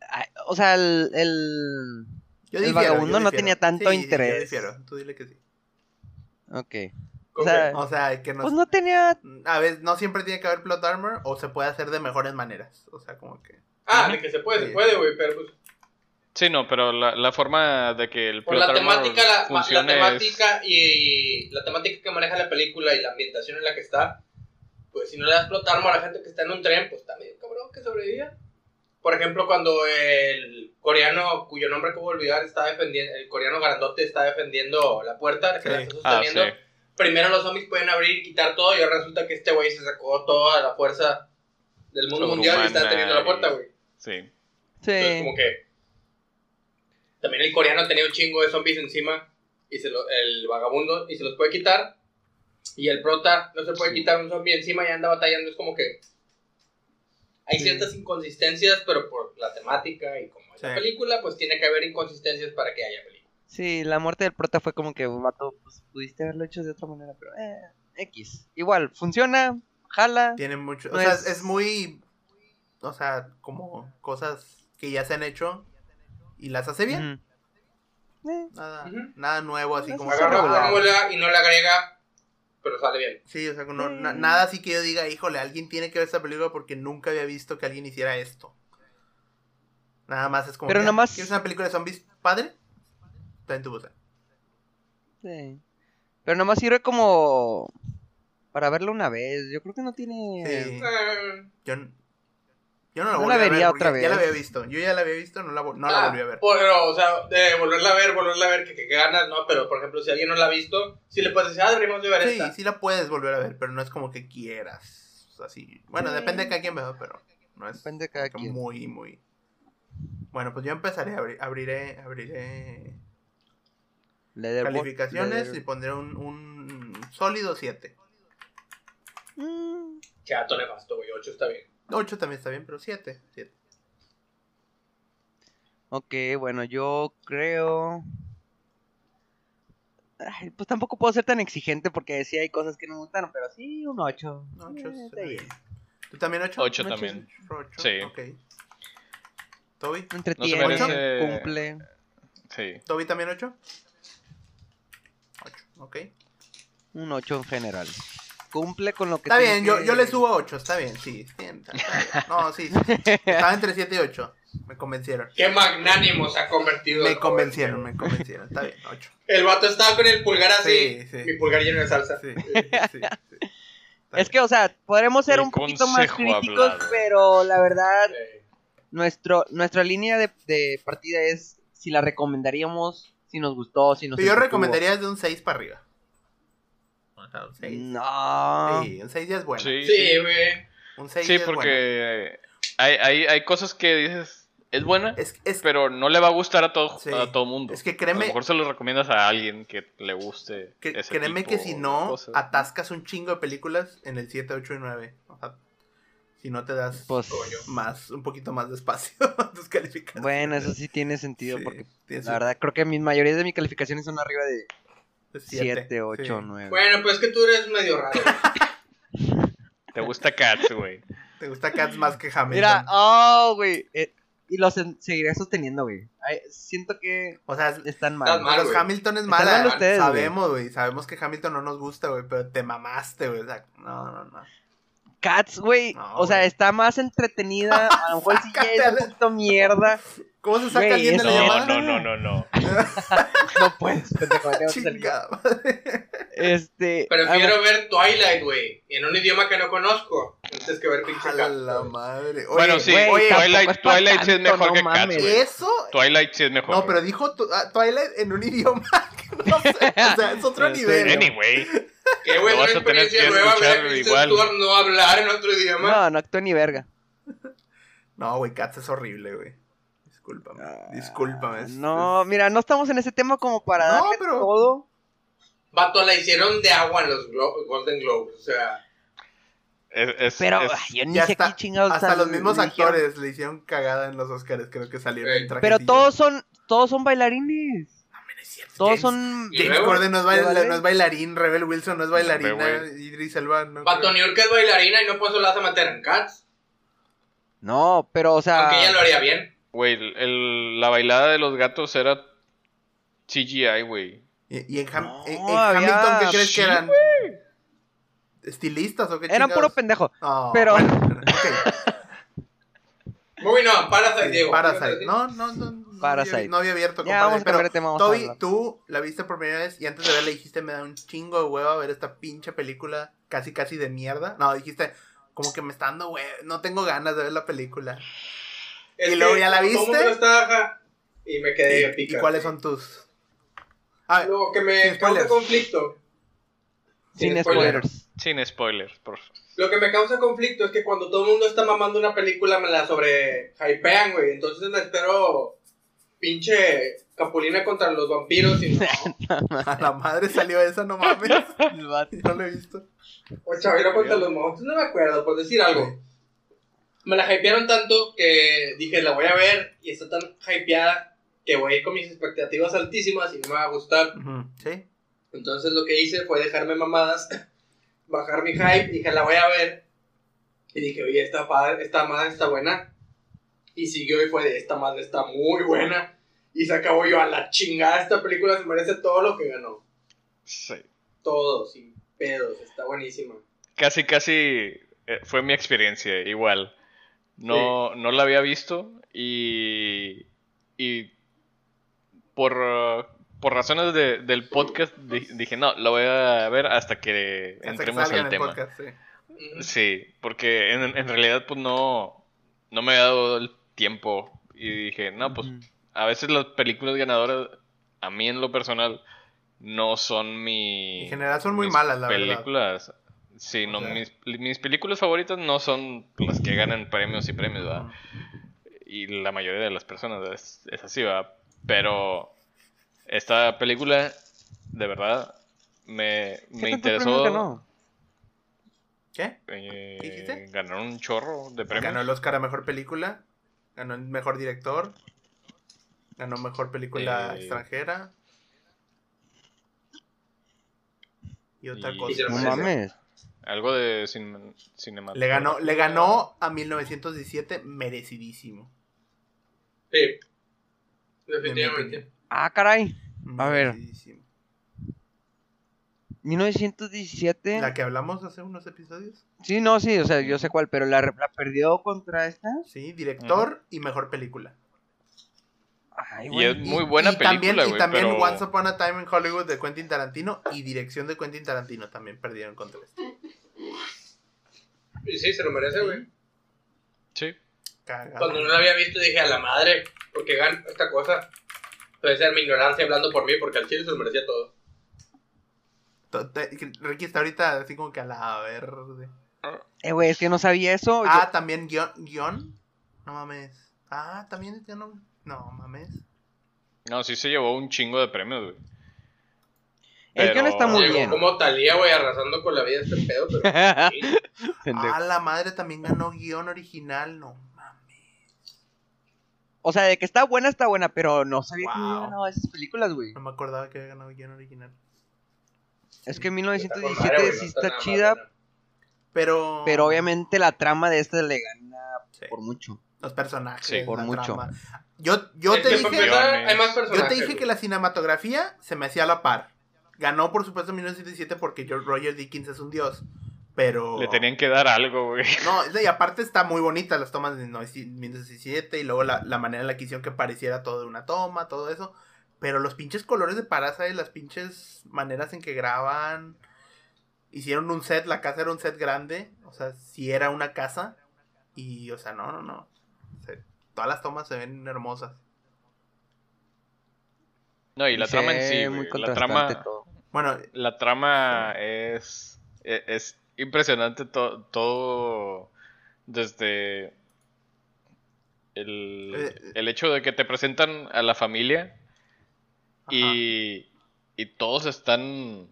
o sea, el, el... Yo El difiero, vagabundo yo no difiero. tenía tanto Sí, interés. Yo difiero, tú dile que sí. Ok. ¿Con O sea? O sea, que no, Pues no tenía... a veces no siempre tiene que haber plot armor o se puede hacer de mejores maneras. O sea, como que. Ah, de que se puede, Sí. se puede, güey, pero pues Sí, no, pero la, la forma de que el por plot la temática, la, la funcione es- temática y la temática que maneja la película y la ambientación en la que está, pues si no le das plot armor a la gente que está en un tren, pues está medio cabrón que sobreviva. Por ejemplo, cuando el coreano, cuyo nombre acabo de olvidar, está defendiendo, el coreano grandote está defendiendo la puerta que la está Ah, sosteniendo, sí. primero los zombies pueden abrir y quitar todo y ahora resulta que este güey se sacó toda la fuerza del mundo mundial y está deteniendo la puerta, y- güey. Sí. Entonces, Sí. como que. También el coreano tenía un chingo de zombies encima. Y se lo- el vagabundo. Y se los puede quitar. Y el prota no se puede Sí. quitar un zombie encima y anda batallando. Es como que. Hay Sí. ciertas inconsistencias, pero por la temática y como es la película, pues tiene que haber inconsistencias para que haya película. Sí, la muerte del prota fue como que, vato, pues pudiste haberlo hecho de otra manera, pero eh, X. Igual, funciona, jala. Tiene mucho. No o sea, es- es... muy. O sea, como cosas que ya se han hecho y las hace bien. Eh, Nada, nada nuevo, así No como. Agarra la fórmula y no la agrega, pero sale bien. Sí, o sea, no- na- Mm. nada así que yo diga, híjole, alguien tiene que ver esta película porque nunca había visto que alguien hiciera esto. Nada más es como. Pero que, nada ah, más- ¿Quieres una película de zombies padre? Está en tu busa. sí. Pero nomás sirve como para verlo una vez. Yo creo que no tiene. Sí. Eh, Yo, yo no la, No volví la a ver vería porque otra Ya la vez. había visto. Yo ya la había visto, no la, no la ah, volví a ver. Pero, o sea, de volverla a ver, volverla a ver, que, que ganas, ¿no? Pero, por ejemplo, si alguien no la ha visto, si le puedes decir, ah, deberíamos de ver Sí, esta. sí la puedes volver a ver, pero no es como que quieras. Así. Bueno, Sí. depende de cada quien vea, pero no es Depende de cada quien. muy, muy. Bueno, pues yo empezaré, abri- abriré, abriré Leatherboard- calificaciones leather- y pondré un, un sólido 7. Mm, Chato nefasto, güey, 8 está bien. 8 también está bien, pero 7. 7. Ok, bueno, yo creo. Ay, pues tampoco puedo ser tan exigente porque sí hay cosas que no me gustaron, pero sí, un 8. 8 está bien. ¿Tú también 8? Ocho Ocho. también. 8. Sí. Ok. ¿Toby? Entretiene, merece- cumple. Sí. ¿Toby también 8? 8, ok. Un 8 en general. Cumple con lo que Está tiene bien, yo, que- yo le subo 8, está bien, sí. bien. No, sí. Estaba entre 7 y 8. Me convencieron. Qué magnánimo se ha convertido. Me convencieron, joven. me convencieron. Está bien, 8. El vato estaba con el pulgar así. Sí, sí. Mi pulgar lleno de salsa. Sí, sí, [laughs] sí. Está Es que, o sea, podremos ser El un poquito más críticos, hablado. pero la verdad, nuestro, nuestra línea de, de partida es si la recomendaríamos, si nos gustó, si nos. Yo recomendaría desde un 6 para arriba. O sea, un 6. No. Sí, un 6 ya es bueno. Sí, Sí, güey. Un 6 Sí, ya es bueno. porque hay, hay, hay cosas que dices, es buena, Es, es, pero no le va a gustar a todo, Sí. a todo mundo. es que a lo créeme, mejor se lo recomiendas a alguien que le guste. que, ese créeme tipo que si no, cosas. atascas un chingo de películas en el 7, 8 y 9. O sea, si no te das Pues, más, un poquito más de espacio a [laughs] tus calificaciones. bueno, eso sí tiene sentido Sí, porque tiene la verdad creo que mi mayoría de mis calificaciones son arriba de 7, 8, sí. 9. Bueno, pues es que tú eres medio raro. [laughs] Te gusta Cats, güey. Te gusta Cats más que Hamilton. Mira, oh, güey. eh, y los seguiré sosteniendo, güey. Siento que o sea, es- están mal. Los güey. Hamilton es mala. mal ustedes, sabemos, güey. Sabemos que Hamilton no nos gusta, güey. Pero te mamaste, güey. O sea, no, no, no. Cats, güey, No, o sea, está más entretenida. A lo mejor sí ya es un poquito mierda. ¿Cómo se saca alguien de la No, llamada? no, no, no, no. No [laughs] puedes, pendejo. Este. Prefiero ver Twilight, güey, en un idioma que no conozco, antes que ver pinche A la madre. Oye, Bueno, sí, tampoco Twilight, Twilight sí es mejor no que Cats, eso. Twilight sí es mejor. No, pero dijo ah, Twilight en un [laughs] idioma que no sé. O sea, es otro [laughs] nivel. Anyway, Qué güey, Lo una vas a tener experiencia que nueva ver igual. No hablar en otro idioma. No, no actúa ni verga. No, güey, Cats es horrible, güey. Discúlpame. Discúlpame. es- Ah, No, mira, no estamos en ese tema como para No, darle pero- todo. Vato, la hicieron de agua en los Glo- Golden Globes, o sea... es, es- Pero es- yo ni Ya sé hasta, qué chingados hasta los mismos dijeron. actores le hicieron cagada en los Oscars, creo que salieron en traje. Pero todos son, todos son bailarines. Todos James- son. James Corden no es, baila- ¿de ballet? no es bailarín, Rebel Wilson no es bailarina. Idris Elba no. Vato, creo. New York es bailarina y no por eso la vas a meter en Cats. No, pero o sea. Aunque ella lo haría bien. Güey, el- el- la bailada de los gatos era CGI, güey. Y, y en, Ham- No, en- en había- Hamilton, ¿qué crees Sí, que eran? ¿Estilistas o qué Eran puro pendejo. Oh, pero- bueno, [laughs] ok. Muy no, Parasite, Sí, Diego. Parasite. No, no, no. No Parasite. Había, no había abierto Ya, vamos a pero tema. Vamos a Toby, hablar. tú la viste por primera vez y antes de verla dijiste me da un chingo de hueva ver esta pinche película casi casi de mierda. No, dijiste como que me está dando hueva, no tengo ganas de ver la película. Es ¿Y luego ya la viste? está, y me quedé ¿Y, pica. y cuáles son tus? Lo que me causa conflicto. Sin spoilers. Sin spoilers, por favor. Lo que me causa conflicto es que cuando todo el mundo está mamando una película me la sobre hypean, güey. Entonces me espero pinche Capulina contra los vampiros y [laughs] no. a la madre salió esa, no mames. [laughs] [laughs] No la he visto. O Chavira contra los monstruos, no me acuerdo, por decir algo. Me la hypearon tanto que dije, la voy a ver y está tan hypeada que voy a ir con mis expectativas altísimas y no me va a gustar. ¿Sí? Entonces lo que hice fue dejarme mamadas, [laughs] bajar mi hype, dije, la voy a ver. Y dije, oye, esta, padre, esta madre está buena. Y siguió y fue de, esta madre está muy buena. Y se acabó yo a la chingada, esta película se merece todo lo que ganó. Sí. Todo, sin pedos, está buenísima. Casi, casi eh, fue mi experiencia, igual. No, no la había visto y, y por, por razones de- del podcast di- dije, no, la voy a ver hasta que Hasta que entremos en al el tema. podcast, sí. Sí, porque en, en realidad pues no, no me había dado el tiempo y dije, no, pues a veces las películas ganadoras, a mí en lo personal, no son mi... En general son muy malas, la verdad. películas. Sí, O no, sea. mis, mis películas favoritas no son las que ganan premios y premios, ¿verdad? Y la mayoría de las personas es, es así, ¿verdad? Pero esta película, de verdad, me, ¿Qué me interesó. ganó? ¿Qué? eh, ¿Qué dijiste? ganaron un chorro de premios. Ganó el Oscar a Mejor Película, ganó el Mejor Director, ganó Mejor Película Eh. Extranjera. Y otra cosa. No mames. Algo de cin- cinematografía. Le ganó, le ganó a 1917 merecidísimo. Sí. Definitivamente. Ah, caray. A ver. Merecidísimo. 1917. La que hablamos hace unos episodios. Sí, no, sí, o sea, yo sé cuál, pero la, la perdió contra esta. Sí, director y mejor película. Ay, Y es muy buena y también, película, y güey, también pero... Once Upon a Time in Hollywood de Quentin Tarantino y dirección de Quentin Tarantino también perdieron contra este. Y sí, se lo merece, güey. Sí. Cagado. Cuando no la había visto dije, a la madre, porque gana esta cosa. Puede ser mi ignorancia hablando por mí, porque al chile se lo merecía todo. Ricky está ahorita así como que a la verde. Eh, güey, es que no sabía eso. yo- Ah, también guion, guion. No mames. Ah, también guion. No mames. No, sí se llevó un chingo de premios, güey. El guion está muy bien. Como Talía, güey, arrasando con la vida este pedo, pero. [laughs] Ah, la madre también ganó guion original. No mames. O sea, de que está buena, está buena, pero no sabía que Wow. había ganado esas películas, güey. No me acordaba que había ganado guion original. Es que con 1917 madre, güey, no sí está chida, Pero. pero obviamente la trama de esta le gana Sí. por mucho. Los personajes. Sí. Por la mucho. trama. Yo, yo te que dije. Yo te dije que la cinematografía se me hacía a la par. Ganó, por supuesto, en 1917 porque George Roger Dickens es un dios. Pero. Le tenían que dar algo, güey. No, y aparte está muy bonita las tomas de 1917 y luego la, la manera en la que hicieron que pareciera todo de una toma, todo eso. Pero los pinches colores de Parasite, las pinches maneras en que graban. Hicieron un set, la casa era un set grande. O sea, si era una casa. Y, o sea, no, no, no. O sea, todas las tomas se ven hermosas. No, y la se trama en sí, muy. La contrastante trama, todo. Bueno, la trama es, e- es impresionante to- todo desde el, Eh, el hecho de que te presentan a la familia y, y todos están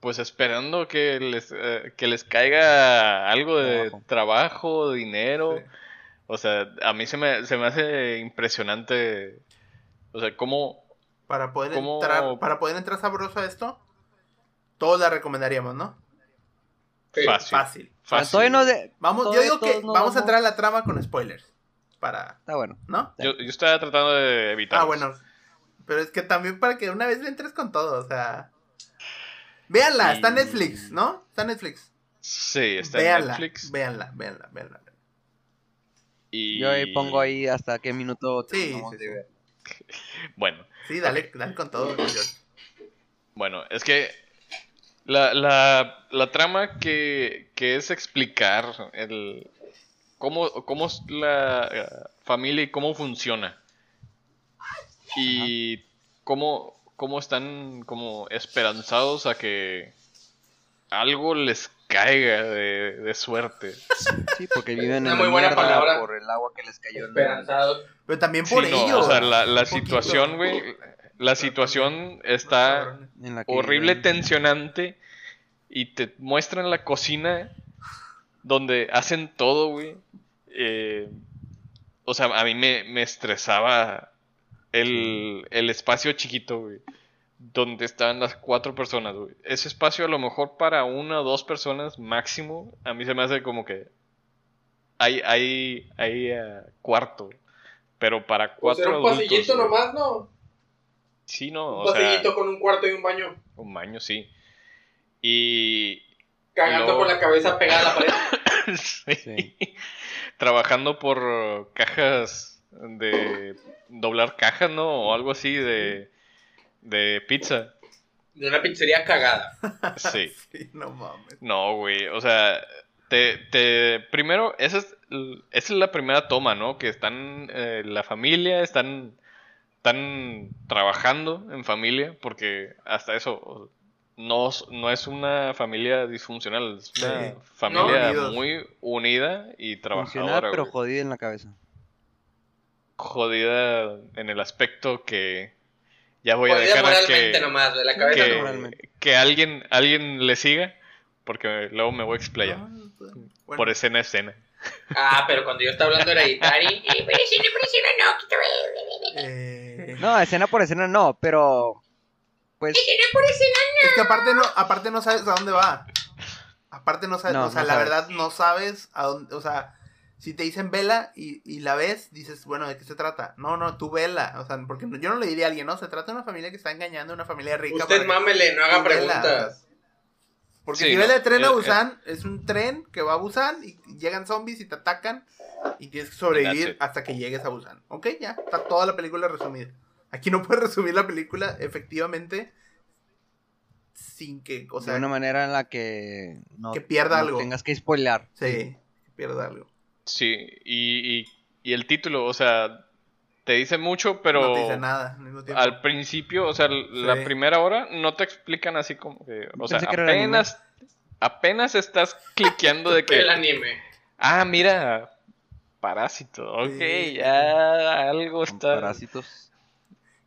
pues esperando que les, eh, que les caiga algo de Trabajo. trabajo, dinero. Sí. O sea, a mí se me, se me hace impresionante. O sea, cómo, para poder ¿Cómo- entrar, para poder entrar sabroso a esto, todos la recomendaríamos, ¿no? Sí. fácil. Fácil. fácil. No de- Vamos, yo digo que no vamos a entrar a la trama con spoilers. Para, Está bueno. ¿no? Yo, yo estaba tratando de evitar. Ah, bueno. Pero es que también para que una vez le entres con todo, o sea. Véanla, está en Netflix, ¿no? Está en Netflix. Sí, está en véanla, Netflix. véanla, véanla, véanla. Y... Yo ahí pongo ahí hasta qué minuto Sí, sí, sí. [laughs] Bueno, Sí, dale, dale con todo, bueno, es que la, la, la trama que, que es explicar el cómo, cómo es la eh, familia y cómo funciona. Y cómo, cómo están como esperanzados a que algo les caiga de, de suerte. Sí, porque viven Una en muy la buena palabra. por el agua que les cayó. en- Esperanzados. Pero también Sí, por no, o sea, la, la situación, güey, la situación está en la que horrible, viven. tensionante y te muestran la cocina donde hacen todo, güey. Eh, o sea, a mí me, me estresaba el, el espacio chiquito, güey. Donde estaban las cuatro personas, güey. Ese espacio a lo mejor para una o dos personas máximo, a mí se me hace como que hay, hay, hay eh, cuarto. Pero para cuatro era un adultos, pasillito güey. nomás, ¿no? Sí, no, Un o sea, pasillito con un cuarto y un baño. un baño, sí. Y Cagando luego- con la cabeza pegada a la pared. sí. [laughs] Sí. Trabajando por cajas de doblar cajas, ¿no? O algo así de de pizza. De una pizzería cagada. [laughs] Sí. [laughs] Sí, no mames. No, güey, o sea, te, te primero esa es esa es la primera toma, ¿no? Que están eh, la familia, están están trabajando en familia porque hasta eso no, no es una familia disfuncional, es una Sí. familia No, muy unida y Funcional, trabajadora. pero güey. jodida en la cabeza. jodida en el aspecto que ya voy a dejar que, nomás, de la cabeza que, no. moralmente. que alguien alguien le siga porque luego me voy a explayar Ah, pues, bueno. por escena a escena. Ah, pero cuando yo estaba hablando hereditario. [laughs] Eh, pero si no, pero si no, no. Eh, No, escena por escena no, pero. Pues. Es que aparte no, aparte no sabes a dónde va. Aparte no sabes, No, o sea, no la sabes. verdad no sabes a dónde, o sea, si te dicen vela y, y la ves, dices, bueno, ¿de qué se trata? No, no, tú vela, o sea, porque yo no le diría a alguien, no, se trata de una familia que está engañando, una familia rica. Usted mámele, no haga vela, preguntas. o sea, Porque Sí, si no, ves el tren a eh, eh. Busan, es un tren que va a Busan y llegan zombies y te atacan y tienes que sobrevivir hasta que llegues a Busan. Ok, ya, está toda la película resumida. Aquí no puedes resumir la película efectivamente sin que, o sea, de una manera en la que. No, que pierda no algo. tengas que spoilear. sí, que pierda algo. Sí, y, y, y el título, o sea, te dice mucho, pero no te dice nada al mismo tiempo. al principio, o sea, la primera hora no te explican así como que, o sea, que apenas apenas estás [laughs] cliqueando de que El anime. Ah, mira, Parásito. Ok, Sí. ya algo está. parásitos.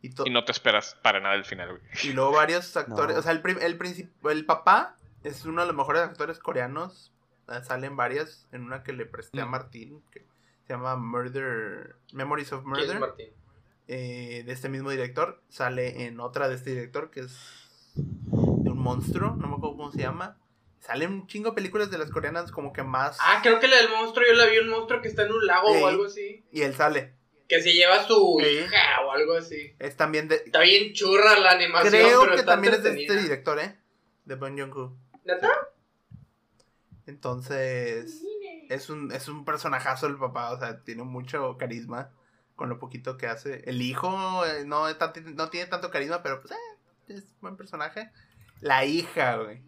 Y, no te esperas para nada el final, güey. y luego varios [laughs] actores, No. o sea, el, el, el papá es uno de los mejores actores coreanos. Eh, Salen varias, en una que le presté a Mm. Martín, que se llama Murder, Memories of ¿Quién es Murder. Martín? eh, de este mismo director. Sale en otra de este director que es de un monstruo, no me acuerdo cómo se llama. Salen un chingo de películas de las coreanas como que más... Ah, creo que la del monstruo, yo la vi un monstruo que está en un lago Sí. o algo así. Y él sale. Que se lleva a su Sí. hija o algo así. Es también de... Está bien churra la animación, Creo pero que está también es de este director, ¿eh? De Bong Joon-ho. ¿Neta? Entonces, es un, es un personajazo el papá, o sea, tiene mucho carisma con lo poquito que hace. El hijo eh, no, no tiene tanto carisma, pero pues eh, es buen personaje. La hija, güey.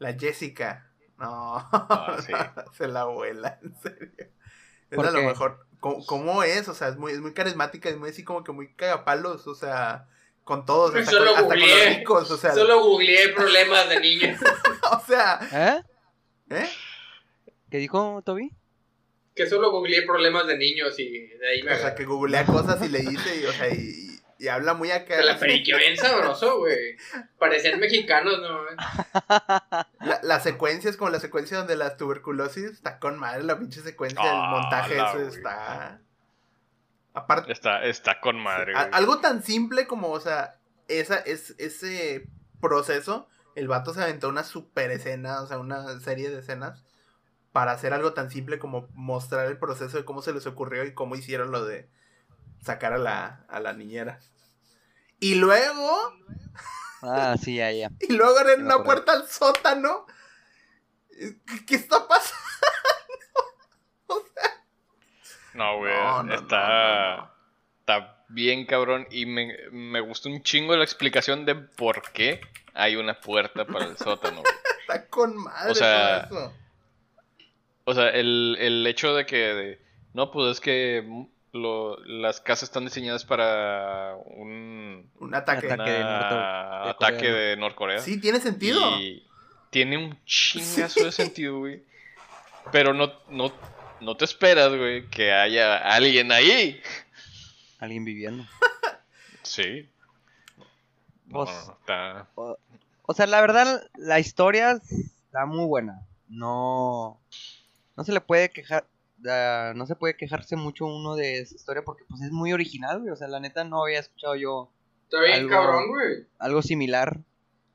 La Jessica. No, Ah, sí. [laughs] se la abuela, en serio. Es ¿Por a lo mejor. ¿Cómo, cómo es? O sea, es muy, es muy carismática, es muy así como que muy cagapalos, o sea, con todos, hasta, Solo con, hasta con los googleé. ricos, o sea, Solo googleé problemas de niños. [laughs] o sea, ¿Eh? ¿Eh? ¿Qué dijo Toby? Que solo googleé problemas de niños y de ahí me O sea, que googlea cosas y le dice, y, o sea, y, y habla muy acá. Se la friqueó bien sabroso, güey. Parecían mexicanos, ¿no? La, la secuencia es como la secuencia donde la tuberculosis está con madre, la pinche secuencia, el Ah, montaje, eso güey. está. Aparte, Está, está con madre, güey. algo tan simple como, o sea, esa, es, ese proceso, el vato se aventó una super escena, o sea, una serie de escenas, para hacer algo tan simple como mostrar el proceso de cómo se les ocurrió y cómo hicieron lo de sacar a la, a la niñera. Y luego, Ah, sí, ya, ya. y luego abren una puerta al sótano. ¿Qué, qué está pasando? [laughs] No, güey. No, no, está. no, no, no. Está bien cabrón. Y me, me gustó un chingo la explicación de por qué hay una puerta para el sótano. [laughs] Está con madre O sea, todo eso. O sea, el, el hecho de que. de- no, pues es que lo- las casas están diseñadas para un. Un ataque. Ataque. de Norte- de ataque Corea. de Norcorea. Sí, tiene sentido. Y tiene un chingazo de sentido, güey. Pero no, no, no te esperas, güey, que haya alguien ahí. Alguien viviendo. [laughs] Sí. No, Pues- no, está... O sea, la verdad, la historia está muy buena. No. No se le puede quejar. ah, no se puede quejarse mucho uno de esa historia porque pues es muy original, güey. O sea, la neta no había escuchado yo Está bien Algo- cabrón, güey. algo similar.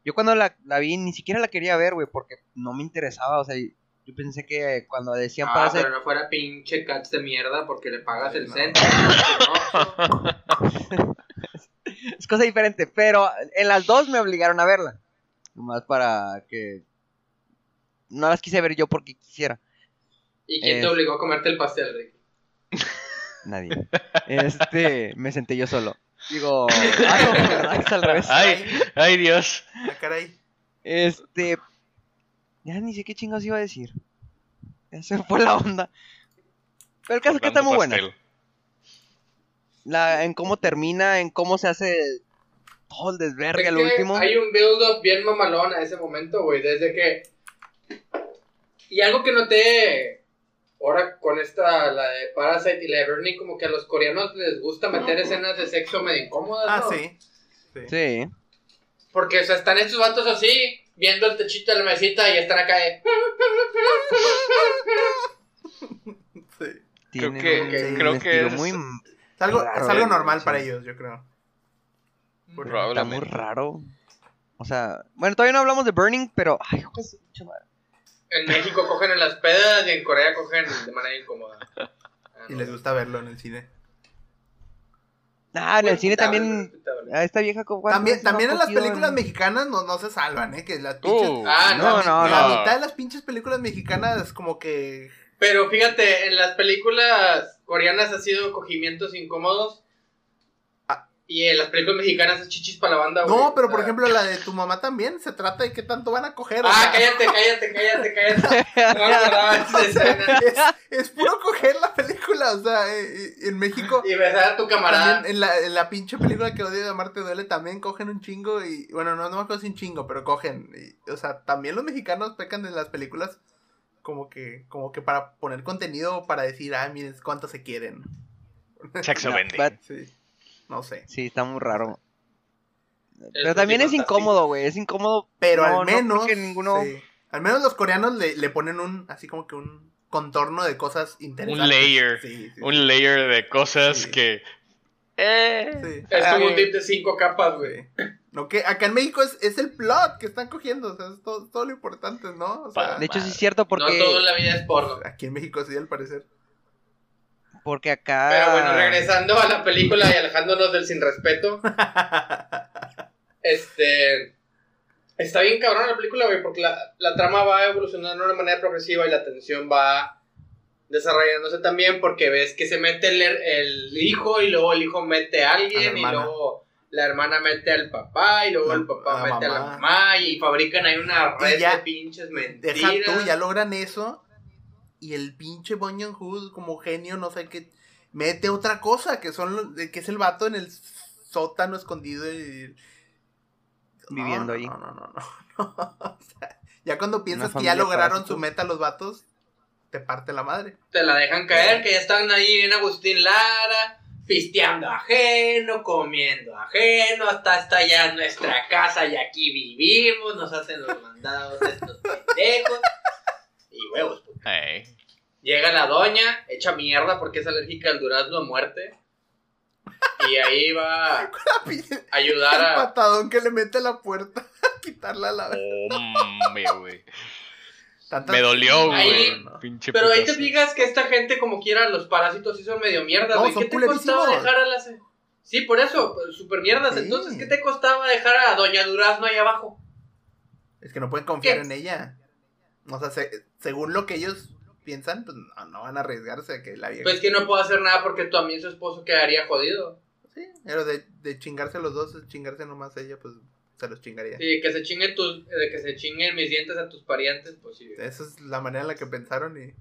Yo cuando la, la vi ni siquiera la quería ver, güey, porque no me interesaba. O sea, yo pensé que cuando decían Ah, para hacer... pero no fuera pinche cats de mierda porque le pagas el No. centro. [laughs] [laughs] Es cosa diferente, pero en las dos me obligaron a verla. Nomás para que... No las quise ver yo porque quisiera. ¿Y quién te obligó a comerte el pastel, Rick? [laughs] Nadie. Este, me senté yo solo. Digo, [laughs] ah, no, ¿verdad? Es al revés. ¡Ay! ¡Ay, Dios! Ah, caray. Este, ya ni sé qué chingados iba a decir. Ya se fue la onda. Pero el caso es que está muy buena. pastel. La, en cómo termina, en cómo se hace todo el desvergue Es al último. Hay un build-up bien mamalón a ese momento, güey. Desde que. Y algo que noté ahora con esta, la de Parasite y la de Burning, como que a los coreanos les gusta meter escenas de sexo medio incómodas. Ah, ¿no? sí. Sí. Sí. Porque, o sea, están estos vatos así, viendo el techito de la mesita y están acá de. sí. Tienen que- un que- creo que es- muy Es algo, Raro, es algo normal sí. para ellos, yo creo. está muy raro. O sea, bueno, todavía no hablamos de Burning, pero ay, madre. En México cogen en las pedas y en Corea cogen de manera incómoda. Ah, Y no. les gusta verlo en el cine. Ah, en el cine también ah, esta vieja También, también en las películas mexicanas no, no se salvan, ¿eh? Que las pinches. Uh, Ah, No, la, no, la no. mitad de las pinches películas mexicanas como que... Pero fíjate, en las películas coreanas ha sido cogimientos incómodos. Ah. Y en las películas mexicanas es chichis para la banda, güey. No, pero por sea, ejemplo la de tu mamá también se trata de qué tanto van a coger. o Ah, sea, cállate, cállate, cállate, cállate. No [laughs] o sea, es, es puro coger la película, o sea, eh, eh, en México... Y besar a tu camarada. En la, en la pinche película que odio de Amarte Duele también cogen un chingo y... Bueno, no, no me acuerdo si un chingo, pero cogen. y, o sea, también los mexicanos pecan en las películas como que como que para poner contenido para decir, ah, miren cuánto se quieren. [laughs] Sexo No, vende. but- Sí, no sé. Sí, está muy raro. Es Pero también es incómodo, güey. Es incómodo. Pero No, al menos... que ninguno- sí. Al menos los coreanos le, le ponen un... Así como que un contorno de cosas interesantes. layer. Sí, sí, Un layer de cosas Sí. que. Eh. sí. Es Ah, como un güey. dip de cinco capas, güey. [laughs] No, que acá en México es, es el plot que están cogiendo, o sea, es todo, todo lo importante, ¿no? O sea, De hecho, sí es cierto porque, No todo en la vida es porno. aquí en México sí, al parecer. porque acá. Pero bueno, regresando a la película y alejándonos del sin respeto. [laughs] Este. Está bien cabrón la película, güey, porque la, la trama va evolucionando de una manera progresiva y la tensión va desarrollándose también porque ves que se mete el, el hijo y luego el hijo mete a alguien y luego la hermana mete al papá y luego La- el papá la mete a la mamá. y fabrican ahí una red ya- de pinches Deja mentiras. tú, ya logran eso. Y el pinche Bong Joon-ho, como genio, no sé qué, mete otra cosa, que son que es el vato en el sótano escondido y... Viviendo No, no, ahí. No, no, no, no. [laughs] O sea, ya cuando piensas que ya lograron su meta los vatos, te parte la madre. Te la dejan caer, que ya están ahí bien Agustín Lara, pisteando ajeno, comiendo ajeno, hasta está ya nuestra casa y aquí vivimos, nos hacen los mandados estos pendejos. Y huevos, pues. Ey. Llega la doña, hecha mierda porque es alérgica al durazno a muerte. Y ahí va [laughs] a ayudar El a. patadón que le mete a la puerta a quitarla a la Hombre, güey. Tantas- Me dolió, Ahí- güey. Pinche Pero ahí te fijas que esta gente, como quiera, los parásitos sí son medio mierdas, No, güey. son ¿Qué te costaba dejar a las. Sí, por eso, pues, super mierdas. Sí. Entonces, ¿qué te costaba dejar a Doña Durazno ahí abajo? Es que no pueden confiar ¿Qué? en ella. O sea, se- según lo que ellos piensan, pues no, no van a arriesgarse a que la vieja. Pues que no puedo hacer nada porque también su esposo quedaría jodido. Sí, pero de, de chingarse los dos, chingarse nomás ella, pues se los chingaría. Sí, que se chinguen tus, de que se chinguen mis dientes a tus parientes, pues sí. Esa es la manera en la que pensaron y...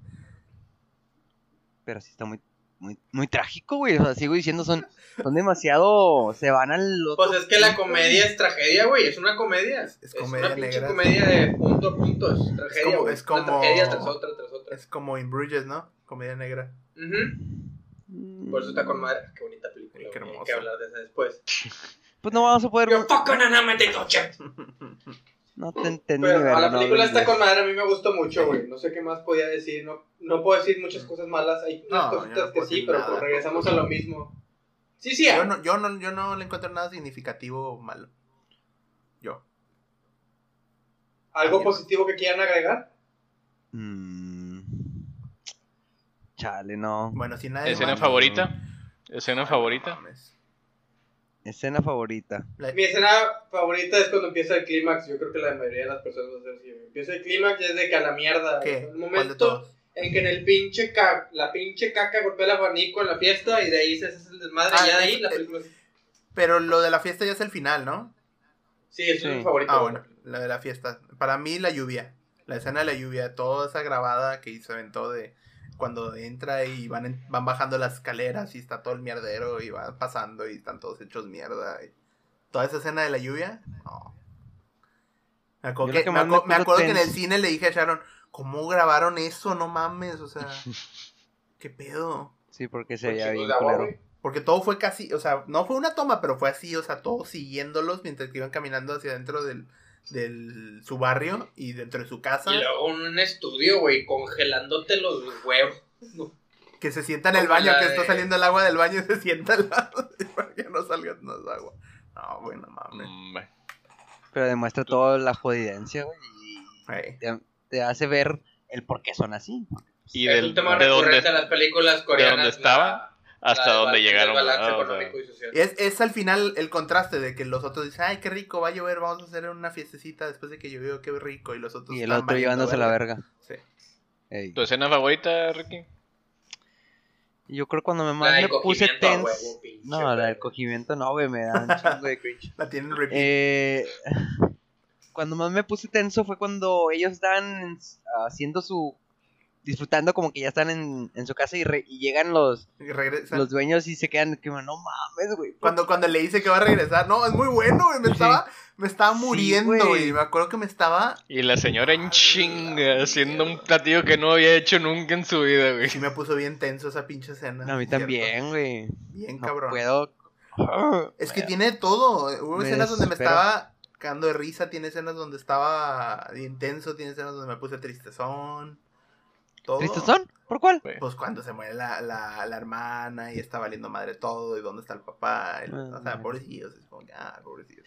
Pero sí está muy, muy, muy trágico, güey. O sea, sigo diciendo, son, son demasiado. Se van al. otro Pues es que la comedia es tragedia, güey. Es una comedia. Es- Es, es comedia una pinche negra. comedia de punto a punto. Es tragedia. como- güey. es Una como- tragedia tras otra, tras otra. Es como In Bruges, ¿no? Comedia negra. Güey. Por eso está con madre. Qué bonita película. Qué güey. Hay que hablar de esa después. [laughs] Pues no vamos a poder. Yo, fuck on an amate coche. No te entendí, Pero a la no película hablo está con madre. A mí me gustó mucho, güey. No sé qué más podía decir. No, no puedo decir muchas cosas malas. Hay unas No, cositas no que sí, pero pues regresamos a lo mismo. Sí, sí. Yo ah. no, yo, no, yo no le encuentro nada significativo malo. Yo. ¿Algo positivo que quieran agregar? Mm. Chale, no. Bueno, si nadie ¿Escena favorita? ¿Escena favorita? no mames. Escena favorita. La- Mi escena favorita es cuando empieza el clímax. Yo creo que la mayoría de las personas va a ser así. güey. Empieza el clímax y es de que a la mierda. ¿Qué? El ¿Cuál de momento en que en el pinche ca la pinche caca golpea el abanico en la fiesta y de ahí se hace el desmadre. Ah, y ya de ahí es- la película. es- Pero lo de la fiesta ya es el final, ¿no? Sí, eso Sí. es mi favorito. Ah, bueno, la de la fiesta. Para mí la lluvia. La escena de la lluvia, toda esa grabada que se aventó de cuando entra y van, en- van bajando las escaleras y está todo el mierdero y va pasando y están todos hechos mierda. y- Toda esa escena de la lluvia, no. Me acuerdo, que, que me más me acu- me puso acuerdo que en el cine le dije a Sharon, ¿cómo grabaron eso? No mames, o sea, [laughs] ¿qué pedo? Sí, porque se veía bien güey. Porque todo fue casi, o sea, no fue una toma, pero fue así, o sea, todos siguiéndolos mientras que iban caminando hacia adentro del, del su barrio y dentro de su casa. Y luego en un estudio, güey, congelándote los huevos. Que se sienta en el baño, que de- está saliendo el agua del baño y se sienta al lado [laughs] para que no salga más agua. No, bueno, mames. Pero demuestra toda la jodidencia, güey. Y Ey. te, te hace ver el por qué son así. ¿Y es del, un tema de dónde, recurrente en las películas coreanas. dónde estaban? la- hasta dónde llegaron? ah, o sea, económico y social. Es, es al final el contraste de que los otros dicen, ay, qué rico, va a llover, vamos a hacer una fiestecita después de que llovió, qué rico, y los otros Y el están otro llevándose la verga. Sí. Ey. ¿Tu escena favorita, Ricky? Yo creo cuando me más me puse pinche No, la del cogimiento no, güey, me da un [laughs] chingo de cringe. La tienen. Eh, [laughs] cuando más me puse tenso fue cuando ellos estaban en- haciendo su. Disfrutando como que ya están en, en su casa y, re- y llegan los, Y los dueños y se quedan que no mames, güey. Cuando, cuando le dice que va a regresar, no, es muy bueno, güey, me Sí. estaba, me estaba Sí, muriendo, güey. güey, me acuerdo que me estaba, Y la señora en chinga haciendo un platillo que no había hecho nunca en su vida, güey. sí me puso bien tenso esa pinche escena. A mí ¿cierto? también, güey. Bien No cabrón. puedo. [laughs] Es que tiene todo. Hubo escenas donde me estaba cagando de risa, tiene escenas donde estaba intenso, tiene escenas donde me puse tristezón. Todo. ¿Tristezón? ¿Por cuál? Güey. Pues cuando se muere la, la, la hermana y está valiendo madre todo, y dónde está el papá. y- o sea, Ah. pobrecillos. Es como, ah, pobrecillos.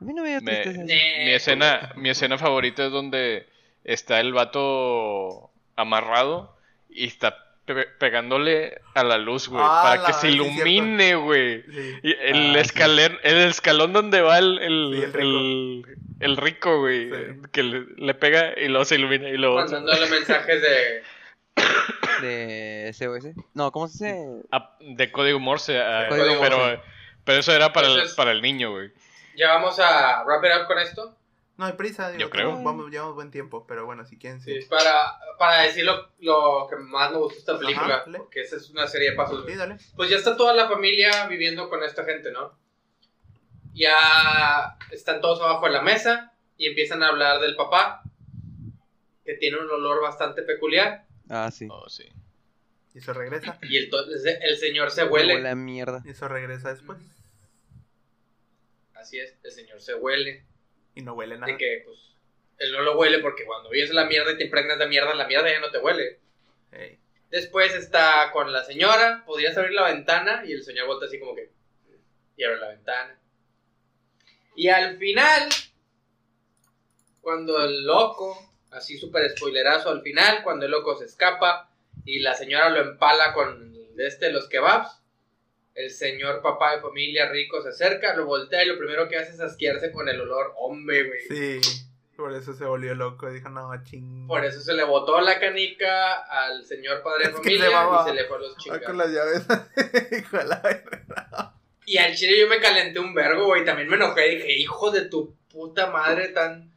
A mí no me dio tristeza. Mi escena, mi escena favorita es donde está el vato amarrado y está pe- pegándole a la luz, güey, Ah, para que se ilumine, güey. Sí. El, Ah, escaler, el escalón donde va el, el, Sí, el el- el rico, güey. Sí. Que le, le pega y luego se ilumina y luego. Mandándole mensajes de. [coughs] De SOS. No, ¿cómo se dice? De código Morse. ah, Código pero, Morse. pero eso era para, el, para el niño, güey. Ya vamos a wrap it up con esto. No hay prisa, digo, Yo creo. Vamos, llevamos buen tiempo, pero bueno, si quieren, sí. Sí, para, para decir lo, lo que más me gustó esta película. Ajá, porque esa es una serie de pasos. Sí, dale. Pues ya está toda la familia viviendo con esta gente, ¿no? Ya están todos abajo de la mesa y empiezan a hablar del papá, que tiene un olor bastante peculiar. Ah, sí. Oh, sí. Y eso regresa. Y el, el señor se Huele huele. a mierda. Y eso regresa después. Así es, el señor se huele. Y no huele nada. De que, pues, él no lo huele porque cuando vives la mierda y te impregnas de mierda, la mierda ya no te huele. Después está con la señora, podrías abrir la ventana y el señor voltea así como que y abre la ventana. Y al final, cuando el loco, así súper spoilerazo al final, cuando el loco se escapa y la señora lo empala con de este los kebabs, el señor papá de familia rico se acerca, lo voltea y lo primero que hace es asquearse con el olor hombre, güey. Sí. Por eso se volvió loco. Dijo, no, ching. Por eso se le botó la canica al señor padre de familia se y se le fue a los chingados. con las llaves. [laughs] Hijo de la verga. Y al chile yo me calenté un vergo, güey. También me enojé. Dije, hijo de tu puta madre, tan,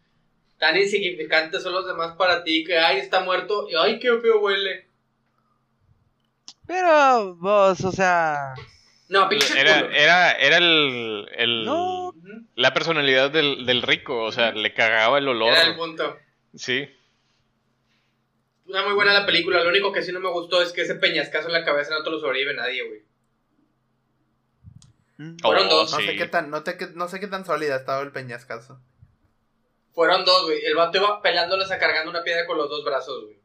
tan insignificantes son los demás para ti. Que, ay, está muerto. Y, ay, qué feo huele. Pero vos, o sea. No, pinche Era, culo. era, era el, el- No. La personalidad del, del rico, o sea, le cagaba el olor. Era el punto. Sí. Una muy buena la película. Lo único que sí no me gustó es que ese peñascazo en la cabeza no te lo sobrevive nadie, güey. Mm, Fueron Oh, dos. No sí. sé qué tan, no, te- no sé qué tan sólida estaba el peñascazo. Fueron dos, güey. El vato iba pelándoles a cargando una piedra con los dos brazos, güey.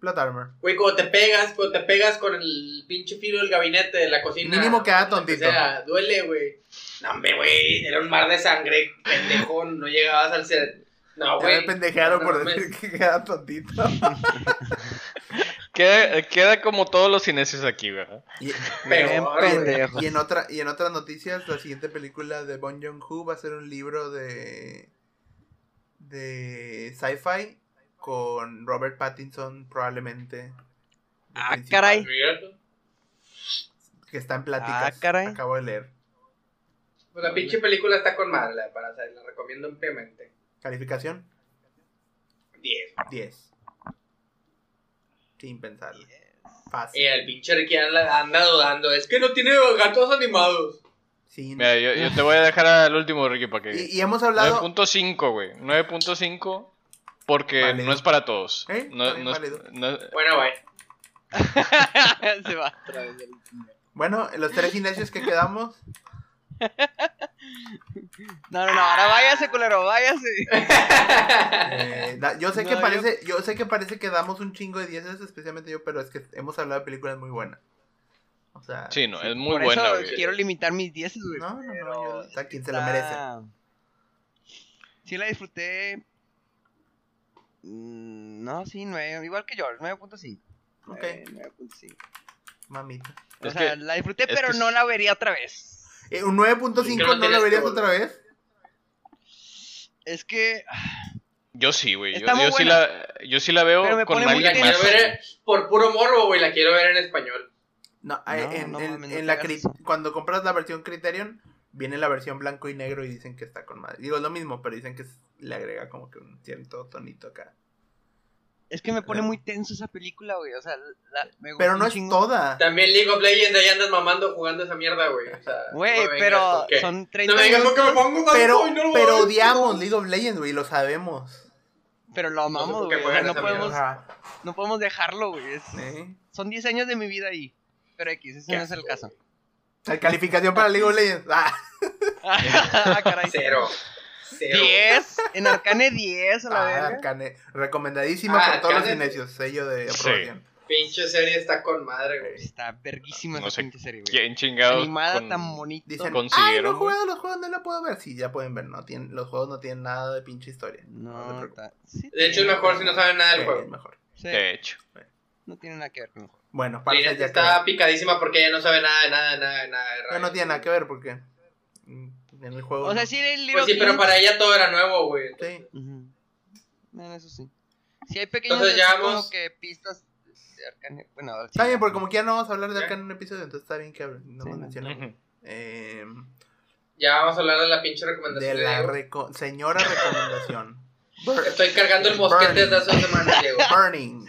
Plot armor. Güey, cuando te pegas, cuando te pegas con el pinche filo del gabinete de la cocina. Mínimo queda tontito. sea, duele, güey. No, hombre, güey. Era un mar de sangre, pendejo. No llegabas al ser. No, Ya me güey. pendejearon No por decir que queda tontito. [laughs] Queda, queda como todos los cinesios aquí, ¿verdad? Y, [laughs] pendejo. y en otra y en otras noticias, la siguiente película de Bon Joon-ho va a ser un libro de de sci-fi con Robert Pattinson probablemente. Ah, principal, caray. Que está en pláticas. Ah, caray. Acabo de leer. Pues la pinche película está con madre, la, para la recomiendo ampliamente. Calificación 10. 10. Sin pensarlo. Fácil. Y el pinche Ricky anda, anda dudando. Es que no tiene gatos animados. Sin- Mira, yo, yo te voy a dejar al último, Ricky, para que... y, y hemos hablado 9.5, güey. 9.5 porque no es para todos. ¿Eh? No, Está bien no es- válido. no- Bueno, bye. [laughs] Se va Bueno, los tres cinesios que quedamos. No, no, no, ahora váyase, culero, váyase. eh, da- yo sé No, que parece, yo... sé que parece que damos un chingo de dieces, especialmente yo, pero es que hemos hablado de películas muy buenas. O sea, Sí, no, es muy Por buena, eso güey. quiero limitar mis 10, güey. No, no, no, yo- a quien se lo está- merece. Sí la disfruté. Mm, No, sí, 9, igual que George, 9.5. Ok, Eh, 9.5. mamita. O Es sea, que- la disfruté, es pero que no la vería otra vez. Eh, un 9.5 Es que no lo verías otra vez. Es que. Yo sí, güey. Yo, sí la, yo sí la veo Pero con alguien quiero más. ver por puro morbo, güey. La quiero ver en español. No, No, eh, en, no la cuando compras la versión Criterion, viene la versión blanco y negro y dicen que está con madre. Digo, es lo mismo, pero dicen que le agrega como que un cierto tonito acá. Es que me pone muy tenso esa película, güey. O sea, la- me gustó Pero no es chingo. toda. También League of Legends, ahí andas mamando jugando esa mierda, güey. O sea, Güey, no vengas pero son 30 No me digas que me pongo Pero, no lo pero odiamos League of Legends, güey, lo sabemos. Pero lo No sé amamos, güey. o sea, juegan no podemos, no podemos dejarlo, güey. es-. Son 10 años de mi vida ahí. Pero X, ese Qué no es el caso. La calificación para League of Legends. Ah, [laughs] ah, caray. Cero. Cero. 10. [laughs] En Arcane 10 a la ah, verga. Arcane. Recomendadísima Ah, por todos los cinesios. Sello de Sí. aprobación. Pinche serie está con madre, güey. Está verguísima No esa sé pinche serie, güey. ¿Quién chingados? Animada con- tan. Dicen, ay, no consiguieron, he jugado los juegos, no la puedo ver. Sí, ya pueden ver, no tienen, los juegos no tienen nada de pinche historia. No, está- sí De hecho, es mejor si no saben nada del Sí, juego. es mejor. Sí, De hecho. no tiene nada que ver con el juego. Bueno, para ya está picadísima porque ella no sabe nada de nada, de nada, de nada. de no tiene nada que ver porque mm, En el juego. O sea, sí, el Little Pues sí, pero para ella todo era nuevo, güey. Sí. Bueno, eso sí. Sí, hay pequeñas Entonces ya como que pistas de Arcane. Bueno, sí, Está bien, porque como que ya no vamos a hablar de acá en un episodio, entonces está bien que hable- no Sí, no. Ujú. Eh, Ya vamos a hablar de la pinche recomendación. de la reco- señora recomendación. [laughs] Estoy cargando el mosquete desde hace dos semanas, Diego. Burning.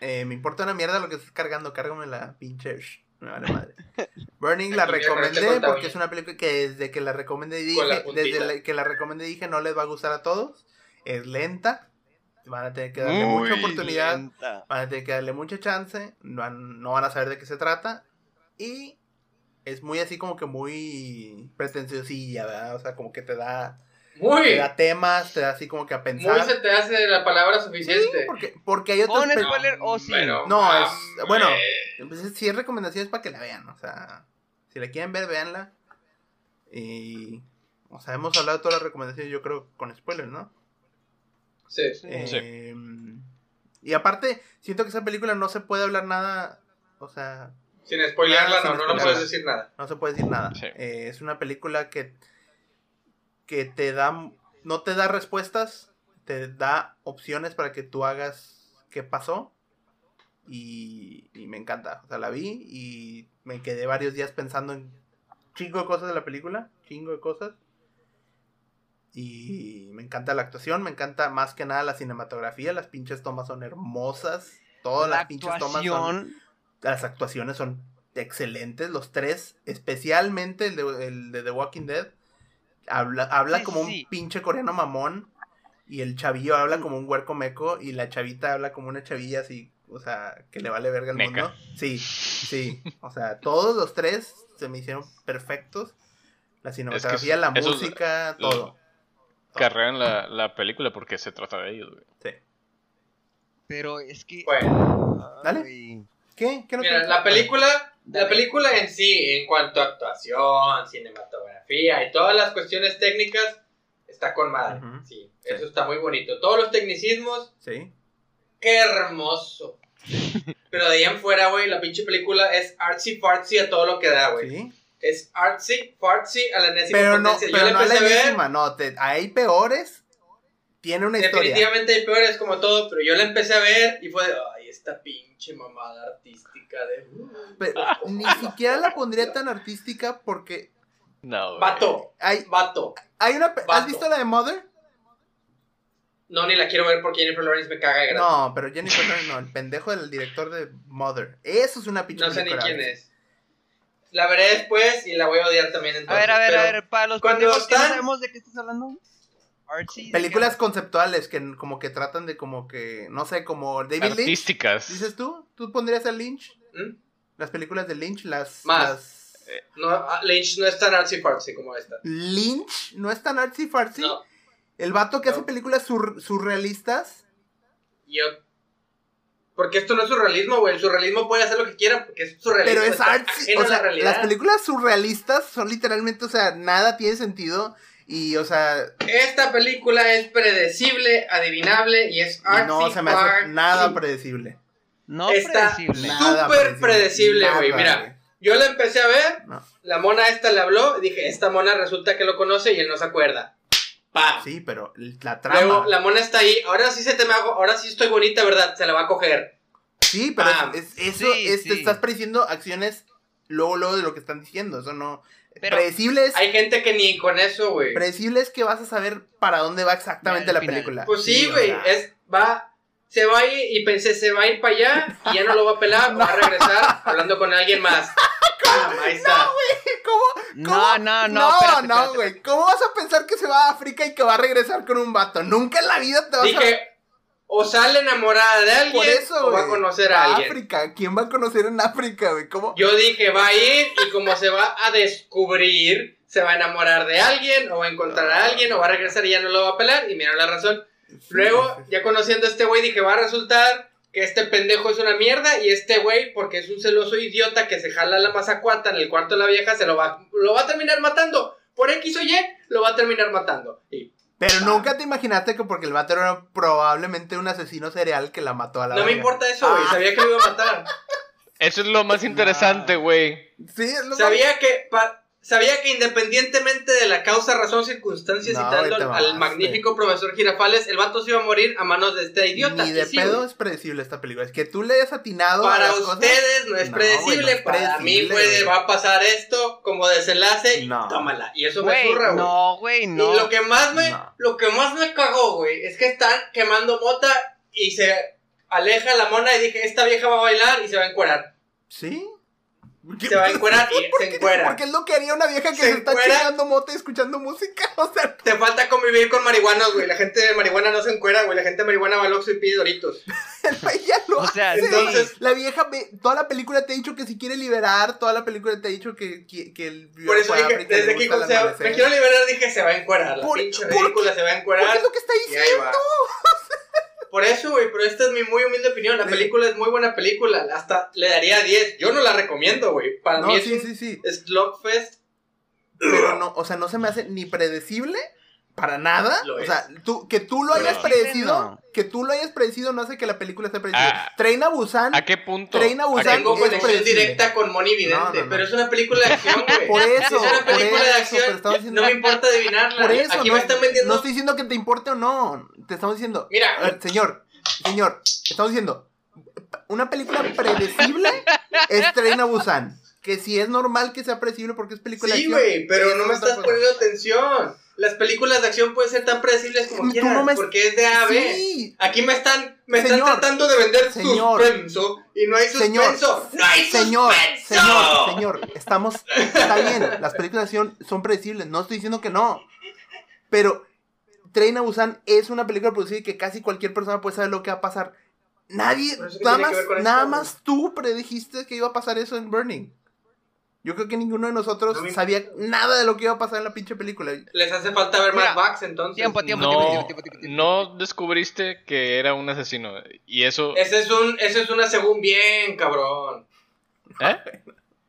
Eh, me importa una mierda lo que estés cargando, cárgame la pinche. Me vale madre. [laughs] Burning la este recomendé porque es una película que desde que la recomendé la dije, desde la- que la recomendé dije no les va a gustar a todos. Es lenta. Van a tener que darle Muy mucha oportunidad. lenta. Van a tener que darle mucha chance. No van, no van a saber de qué se trata. Y es muy así como que muy pretenciosilla, ¿verdad? O sea, como que te da, Muy, te da temas, te da así como que a pensar. muy se te hace la palabra Sí, suficiente. porque, porque hay otras Pon pe- spoiler o sí. Pero, No, es- bueno. Pues, si es recomendación es para que la vean, o sea, si la quieren ver, véanla. Y, o sea, hemos hablado de todas las recomendaciones, yo creo, con spoilers, ¿no? Sí. Sí. Eh, y aparte, siento que esa película no se puede hablar nada, o sea, Sin spoilearla, Ah, sin no, no, no puedes decir nada. no se puede decir nada. Sí. Eh, es una película que, que te da, no te da respuestas, te da opciones para que tú hagas qué pasó. Y, y me encanta. O sea, la vi y me quedé varios días pensando en chingo de cosas de la película, chingo de cosas. Y me encanta la actuación, me encanta más que nada la cinematografía, las pinches tomas son hermosas, todas La las pinches tomas son las actuaciones son excelentes, los tres, especialmente el de, el de The Walking Dead. Habla, habla Sí, como sí. un pinche coreano mamón. Y el chavillo habla como un huerco meco. Y la chavita habla como una chavilla así. O sea, que le vale verga el Meca. mundo. Sí, sí. O sea, todos los tres se me hicieron perfectos. La cinematografía, la es- música, todo. Carrean la, la película porque se trata de ellos, güey. Sí. Pero es que. Bueno, Dale. Ay, ¿Qué? ¿Qué no mira, te- la película, la película en sí, en cuanto a actuación, cinematografía y todas las cuestiones técnicas, está con madre. Sí, Sí. eso está muy bonito. Todos los tecnicismos, Sí. qué hermoso. Pero de ahí en fuera, güey, la pinche película es artsy fartsy a todo lo que da, güey. Sí. Es artsy fartsy a la enésima Pero no, potencia. pero Yo no a la enésima, no. Te, hay peores. Tiene una historia. Definitivamente hay peores como todo, pero yo la empecé a ver y fue de, esta pinche mamada artística de... Pero [laughs] ni siquiera la pondría tan artística porque No, güey. Vato, hay, vato. hay una... ¿Has visto la de Mother? No, ni la quiero ver porque Jennifer Lawrence me caga de. No, pero Jennifer Lawrence no, el pendejo del director de Mother. Eso es una pinche No sé ni quién es. La veré después y la voy a odiar también A entonces. ver, a ver, pero a ver, para los cuando no sabemos de qué estás hablando. Artsy. ¿de Películas conceptuales que como que tratan de como que, no sé, como David Lynch. Artísticas. ¿Dices tú? ¿Tú pondrías a Lynch? ¿Mm? Las películas de Lynch, las... Más. las- No, ah, Lynch no es tan artsy fartsy como esta. Lynch no es tan artsy fartsy. No, El vato que No. hace películas sur- surrealistas. yo... Porque esto no es surrealismo, güey. El surrealismo puede hacer lo que quiera porque es surrealismo. Pero es artsy. O la sea, las películas surrealistas son literalmente, o sea, nada tiene sentido. Y, o sea, Esta película es predecible, adivinable y es artsy no se me hace nada predecible. No Está predecible. Nada Súper predecible, güey, mira. Yo la empecé a ver, No. la mona esta le habló, y dije, esta mona resulta que lo conoce y él no se acuerda. ¡Pam! Sí, pero la trama. Luego la mona está ahí, ahora sí se te me hago, ahora sí estoy bonita, ¿verdad? Se la va a coger. Sí, pero Pam. es, es- eso Sí, es, te estás prediciendo acciones luego, luego de lo que están diciendo. Eso no. Pero- predecible es. Hay gente que ni con eso, güey. Predecible es que vas a saber para dónde va exactamente la final. película. Pues sí, güey, es, va, se va a ir, y pensé, se va a ir para allá, y ya no lo va a pelar, va a [laughs] regresar hablando con alguien más. [laughs] ¡Pam! Ahí está. ¿Cómo? No, no, no. No, espérate, no, güey. ¿Cómo vas a pensar que se va a África y que va a regresar con un vato? Nunca en la vida te vas a. Dije, o sale enamorada de alguien, Por eso, o va a conocer Va a alguien. África. ¿Quién va a conocer en África, güey? ¿Cómo? Yo dije, va a ir y como se va a descubrir, se va a enamorar de alguien o va a encontrar a alguien o va a regresar y ya no lo va a pelar y mira la razón. Luego, ya conociendo a este güey, dije, va a resultar que este pendejo es una mierda y este güey, porque es un celoso idiota que se jala la mazacuata en el cuarto de la vieja, se lo va, lo va a terminar matando. Por X o Y, lo va a terminar matando. Y Pero nunca te imaginaste que porque el vato era probablemente un asesino serial que la mató a la no me importa eso, güey, Ah. sabía que lo iba a matar. Eso es lo más interesante, güey. Sí, es lo Sabía que pa- sabía que independientemente de la causa, razón, circunstancia, No, citando al, magnífico profesor Girafales, el vato se iba a morir a manos de este idiota. Ni de sí, pedo güey. es predecible esta película. Es que tú le hayas atinado. a Para cosas- ustedes no es No, güey, predecible, no es para mí predecible, güey. va a pasar esto como desenlace y No. tómala. Y eso me zurra, güey. no, güey, no. Y lo que más me, No. lo que más me cagó, güey, es que están quemando mota y se aleja la mona y dije, esta vieja va a bailar y se va a encuerar. ¿Sí? Se va a encuerar y [laughs] se encuera. Porque es lo que haría una vieja que Se se, está chingando mota y escuchando música. [laughs] O sea, Te falta convivir con marihuanos, güey. La gente de marihuana no se encuera, güey. La gente de marihuana va al Oxxo y pide doritos. [laughs] ella lo O sea, hace. entonces- La vieja, ve- toda la película te ha dicho que si quiere liberar, toda la película te ha dicho que, que, que el Por eso dije, África desde que gusta el se- amanecer. me quiero liberar, dije, se va a encuerar. La Por- pinche ¿por ridícula se va a encuerar. es lo que está diciendo. Por eso, güey, pero esta es mi muy humilde opinión. La Sí. película es muy buena película. Hasta le daría 10. Yo no la recomiendo, güey. Para No, mí es sí. Pero no, o sea, no se me hace ni predecible para nada. O sea, tú, que tú lo hayas No. predecido, No. que tú lo hayas predecido no hace que la película esté predecible. Ah. Train a Busan, ¿A qué punto? Train a ¿A qué Busan Tengo conexión directa con Moni Vidente, No, pero es una película de acción, güey. Por eso, es una película de acción, diciendo- no me importa adivinarla. Por eso, Aquí no, me están vendiendo. no estoy diciendo que te importe o no. Te estamos diciendo. Mira. Ver, señor, señor, estamos diciendo. Una película predecible es Train a Busan. Que si es normal que sea predecible porque es película Sí, de acción. güey, pero no me estás poniendo atención. Las películas de acción pueden ser tan predecibles como Tú quieras, no me- porque es de A a B. Sí, Aquí me están, me están Señor, tratando de vender señor, suspenso y no hay señor, suspenso. ¡No hay Señor, suspenso! señor, señor, estamos. Está bien, las películas de acción son predecibles, no estoy diciendo que no. Pero Train a Busan es una película producida y que casi cualquier persona puede saber lo que va a pasar. Nadie, ¿Pero eso qué nada más, nada más tú predijiste que iba a pasar eso en Burning. Yo creo que ninguno de nosotros No me- sabía nada de lo que iba a pasar en la pinche película. Les hace falta ver Mira, más Max entonces. tiempo, tiempo, No, tiempo, tiempo, tiempo, no descubriste que era un asesino. Y eso. Ese es un, ese es una según bien, cabrón. ¿Eh?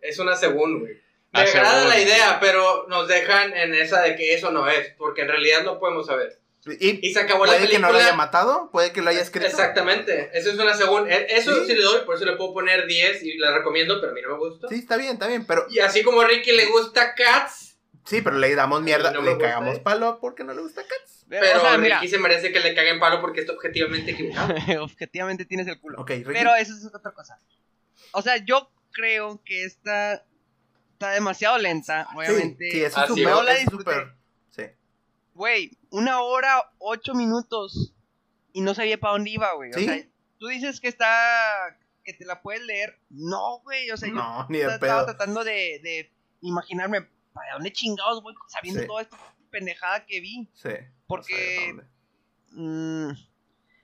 Es una según, güey. Me Ah, agrada según. la idea, pero nos dejan en esa de que eso no es, porque en realidad no podemos saber. Y, Y se acabó la puede que no lo película. haya matado, puede que lo haya escrito. Exactamente, eso es una según. e- Eso Sí. sí. le doy, por eso le puedo poner 10 y la recomiendo, pero a mí no me gusta. Sí, está bien, está bien, pero Y así como a Ricky le gusta Cats, sí, pero le damos mierda, no le gusta, cagamos ¿eh? palo porque no le gusta Cats. pero o sea, mira, Ricky se merece que le caguen palo porque está objetivamente equivocado. [laughs] objetivamente tienes el culo. Ok, Ricky. Pero eso es otra cosa. O sea, yo creo que esta está demasiado lenta, obviamente. Sí, sí, eso es no la es disfruté. Güey, una hora, ocho minutos y no sabía para dónde iba, güey. O ¿Sí? sea, tú dices que está. que te la puedes leer. No, güey. O sea, yo No, ni de estaba pedo. tratando de, de imaginarme para dónde chingados voy sabiendo Sí. toda esta pendejada que vi. Sí. Porque- no sé. Mm,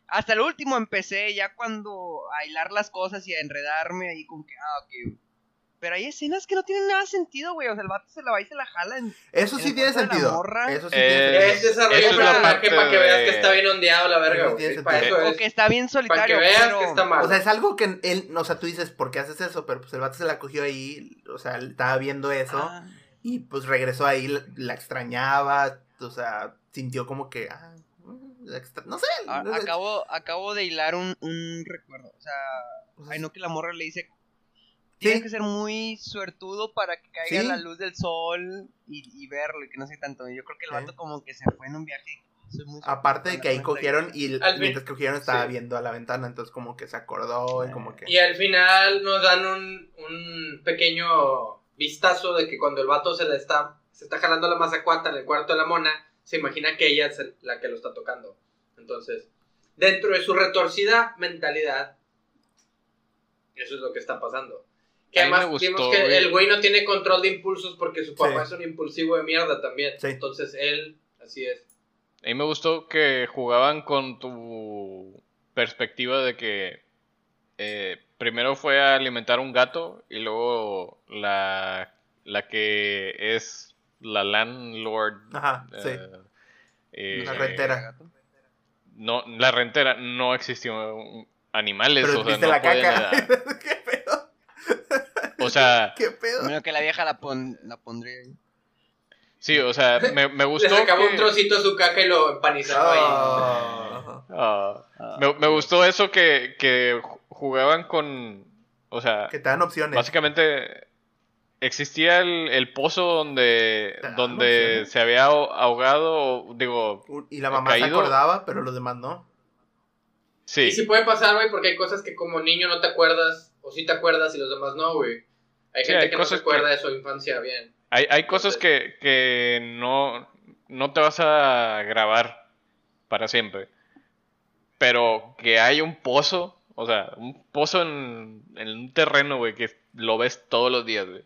hasta el último empecé ya cuando a hilar las cosas y a enredarme ahí con que, ah, ok. Pero hay escenas que no tienen nada de sentido, güey. O sea, el vato se la va y se la jala. en- Eso en sí tiene sentido. morra. Eso sí Eh, tiene Es sentido. desarrollo es la personaje para que veas que está bien ondeado la verga, Para O que está bien Para que solitario, veas pero... que está mal. O sea, es algo que él, o sea, tú dices, ¿por qué haces eso? Pero pues el vato se la cogió ahí, o sea, él estaba viendo eso Ah, y pues regresó ahí, la, la extrañaba, o sea, sintió como que, ah, sé. no sé. acabo, acabo de hilar un, un recuerdo. O sea, O sea, ay, no que la morra le dice... Tienes Sí. que ser muy suertudo para que caiga Sí. la luz del sol y, y verlo y que no sé tanto. Yo creo que el vato como que se fue en un viaje. Muy Aparte de que ahí cogieron y fin- mientras cogieron estaba Sí. viendo a la ventana, entonces como que se acordó y como que... Y al final nos dan un, un pequeño vistazo de que cuando el vato se le está, se está jalando la mazacuata en el cuarto de la mona, se imagina que ella es el- la que lo está tocando. Entonces, dentro de su retorcida mentalidad, eso es lo que está pasando. Que A mí me además gustó, vimos que güey. el güey no tiene control de impulsos porque su papá Sí. es un impulsivo de mierda también. Sí. Entonces él, así es. A mí me gustó que jugaban con tu perspectiva de que eh, primero fue a alimentar un gato y luego la, la que es la landlord. Ajá, sí. eh, eh, La rentera. No, la rentera no existió animales, Pero o sea, viste no la caca. [laughs] O sea, [laughs] ¿Qué pedo? Menos que la vieja la, pon, la pondría ahí. sí, o sea, me, me Le gustó sacaba que- un trocito de su caca y lo empanizaba ahí. Ah. Ah, Ah, me, me gustó eso que, que ju- jugaban con, o sea, Que te dan opciones. básicamente existía el, el pozo donde, donde se había aho- ahogado, digo, Y la mamá se Caído. acordaba, pero los demás no. sí. Y sí puede pasar, güey, porque hay cosas que como niño no te acuerdas, o sí te acuerdas y los demás no, güey. Hay Sí, gente hay que no se que- acuerda de su infancia bien. Hay, hay cosas que, que no, no te vas a grabar para siempre. Pero que hay un pozo, o sea, un pozo en, en un terreno, güey, que lo ves todos los días, güey.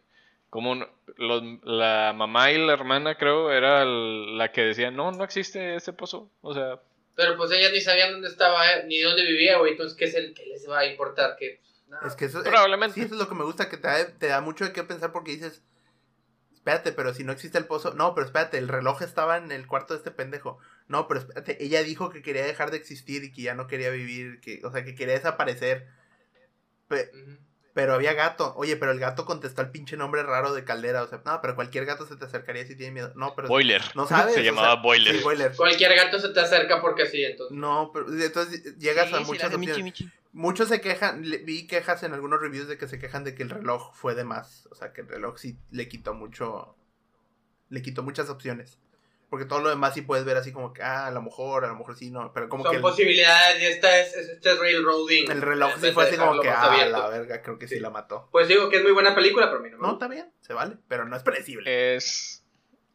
Como un- los- la mamá y la hermana, creo, era el- la que decía, no, no existe ese pozo. O sea, Pero pues ellas ni sabían dónde estaba, eh, ni dónde vivía, güey. Entonces, ¿qué es el que les va a importar? Que, Es que eso, eh, Probablemente. sí, eso es lo que me gusta, que te da, te da mucho de qué pensar porque dices, espérate, pero si no existe el pozo, no, pero espérate, el reloj estaba en el cuarto de este pendejo. No, pero espérate, ella dijo que quería dejar de existir y que ya no quería vivir, que, o sea, que quería desaparecer. Pe- pero había gato. Oye, pero el gato contestó el pinche nombre raro de caldera. O sea, no, pero cualquier gato se te acercaría si tiene miedo. No, pero. Boiler. No sabes. Se o llamaba sea, Boiler. Sí, boiler. Cualquier gato se te acerca porque sí, entonces. No, pero entonces llegas Sí, a muchas Michi, opciones. Michi. Muchos se quejan, le- vi quejas en algunos reviews de que se quejan de que el reloj fue de más. O sea, que el reloj sí le quitó mucho. Le quitó muchas opciones. Porque todo lo demás sí puedes ver así como que, ah, a lo mejor, a lo mejor sí, no. Pero como Son que el, posibilidades y esta es, es- este es railroading. el reloj sí vez fue así como que, ah, abierto. la verga, creo que sí, Sí. la mató. Pues digo que es muy buena película, pero a mí no me No, gusta. está bien, se vale, pero no es predecible. Es.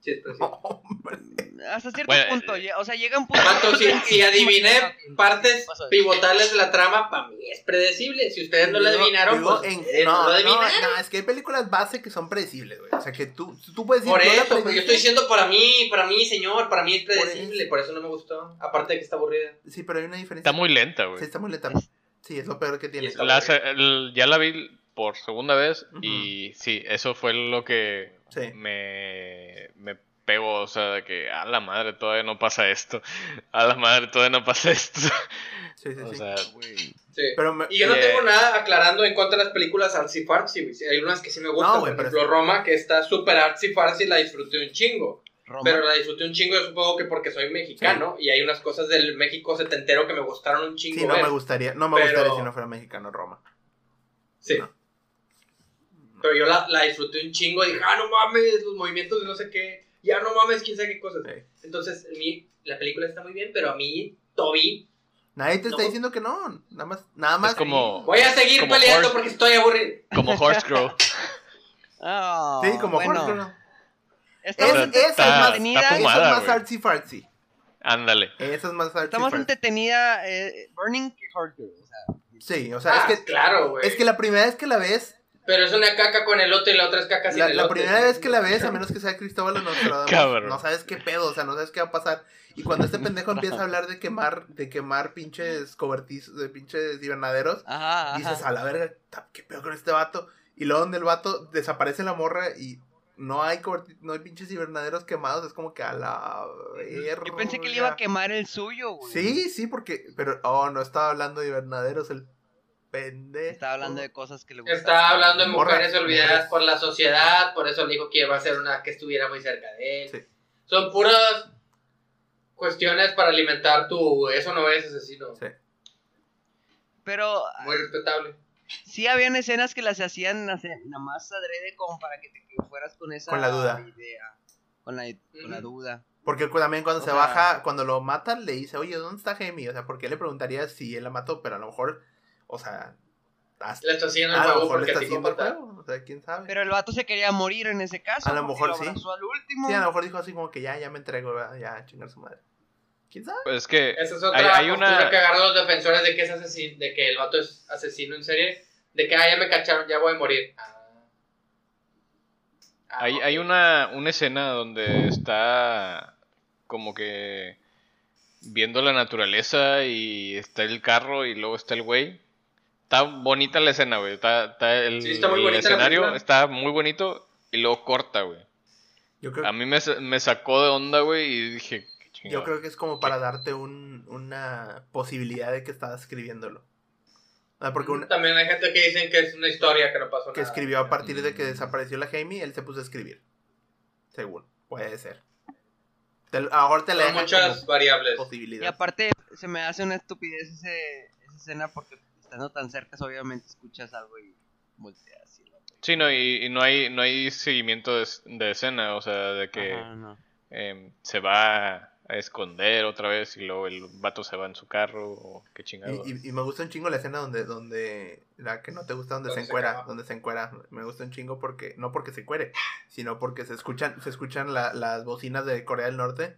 [laughs] Hasta cierto Bueno, punto, lle- o sea, llega un punto. Vato, si, adiviné partes pivotales de la trama, para mí es predecible. Si ustedes no la Digo- adivinaron, digo pues en- ustedes no, no, lo no, adivinaron. no, es que hay películas base que son predecibles, güey. O sea, que tú, tú puedes decir, Por la eso, yo estoy diciendo para mí, para mí, señor, para mí es Por predecible, por eso no me gustó. Aparte de que está aburrida. Sí, pero hay una diferencia. Está muy lenta, güey. Sí, está muy lenta. Sí, es lo peor que tiene. La el- ya la vi por segunda vez y sí, eso fue lo que Sí. me, me pegó, o sea, de que a la madre todavía no pasa esto, a la madre todavía no pasa esto. Sí, sí, O sí. sea, Güey. Sí. pero me- Y yo no Eh, tengo nada aclarando en contra de las películas artsy fartsy. Hay unas que sí me gustan, No, por pero ejemplo Roma, que está súper artsy fartsy, la disfruté un chingo. Roma. Pero la disfruté un chingo, yo supongo que porque soy mexicano, y hay unas cosas del México setentero que me gustaron un chingo. sí, no ver. me gustaría, no me Pero- gustaría si no fuera mexicano Roma. Sí. No. Pero yo la, la disfruté un chingo y dije, ah, no mames, los movimientos de no sé qué, ya no mames, quién sabe qué cosas. Sí. Entonces, a mí, la película está muy bien, pero a mí, Toby, Nadie te está diciendo que no, nada más, nada más. como- voy a seguir Como peleando Horse. porque estoy aburrido. como Horse [laughs] Crow. Ah, Sí, como bueno, ¿no? Está Es- esa es más, entretenida. esa es más artsy fartsy. Ándale. Esa es más artsy Está más entretenida eh, Burning que. O sea, Sí, o sea, ah, es que claro, güey. es que la primera vez que la ves, Pero es una caca con elote y la otra es caca sin la, elote. la primera vez que la ves, a menos que sea Cristóbal o Nostradamus, no sabes qué pedo, o sea, no sabes qué va a pasar. Y cuando este pendejo empieza a hablar de quemar, de quemar pinches cobertizos, de pinches hibernaderos, ajá, ajá. dices, a la verga, ¿qué pedo con este vato? Y luego donde el vato desaparece la morra y no hay no hay pinches hibernaderos quemados, es como que a la verga. Yo pensé que le iba a quemar el suyo, güey. Sí, sí, porque, pero, oh, no estaba hablando de hibernaderos, el pendejo. Estaba hablando de cosas que le gustan. Estaba hablando de mujeres olvidadas mujeres. por la sociedad, por eso le dijo que iba a ser una que estuviera muy cerca de él. Sí. Son puras cuestiones para alimentar tu eso no es asesino. Sí. Pero Muy respetable. sí habían escenas que las hacían nada más adrede como para que te que fueras con esa Con la duda. idea. Con la, con la Ujú. duda. Porque también cuando O se sea- baja, cuando lo matan, le dice, oye, ¿dónde está Jamie? O sea, ¿por qué le preguntaría si él la mató? Pero a lo mejor, o sea, hasta- Le está siguiendo el a lo juego mejor le porque está así haciendo el juego. O sea, quién sabe. Pero el vato se quería morir en ese caso. A lo mejor sí. abrazó al último. Sí, a lo mejor dijo así como que ya, ya me entrego, ¿verdad? ya, a chingar su madre. ¿Quién sabe? Pues es que Esa es otra hay, hay una que agarran los defensores de que es asesino, de que el vato es asesino en serie, de que ah, ya me cacharon, ya voy a morir. Ah. Ah, hay, hay una, una escena donde está como que viendo la naturaleza y está el carro y luego está el güey. Está bonita la escena, güey. Está, está el, Sí, está muy el escenario está muy bonito y luego corta, güey. Yo creo, A mí me, me sacó de onda, güey, y dije, qué yo creo que es como para darte un, una posibilidad de que estaba escribiéndolo. Ah, porque un- También hay gente que dicen que es una historia que no pasó que nada. escribió a partir de que Mm. desapareció la Jamie, él se puso a escribir. Según, puede ser. Te, a lo mejor te la muchas variables. Y aparte, se me hace una estupidez ese, esa escena porque estando tan cerca, obviamente escuchas algo y voltea así. la- Sí, no, y, y no hay no hay seguimiento de, de escena, o sea, de que Ajá, no. em, se va a esconder otra vez y luego el vato se va en su carro o qué chingado. Y, y- y me gusta un chingo la escena donde, donde, la que no te gusta, donde, Donde se se encuera, donde se encuera. Me gusta un chingo porque, no porque se cuere, sino porque se escuchan, se escuchan la- las bocinas de Corea del Norte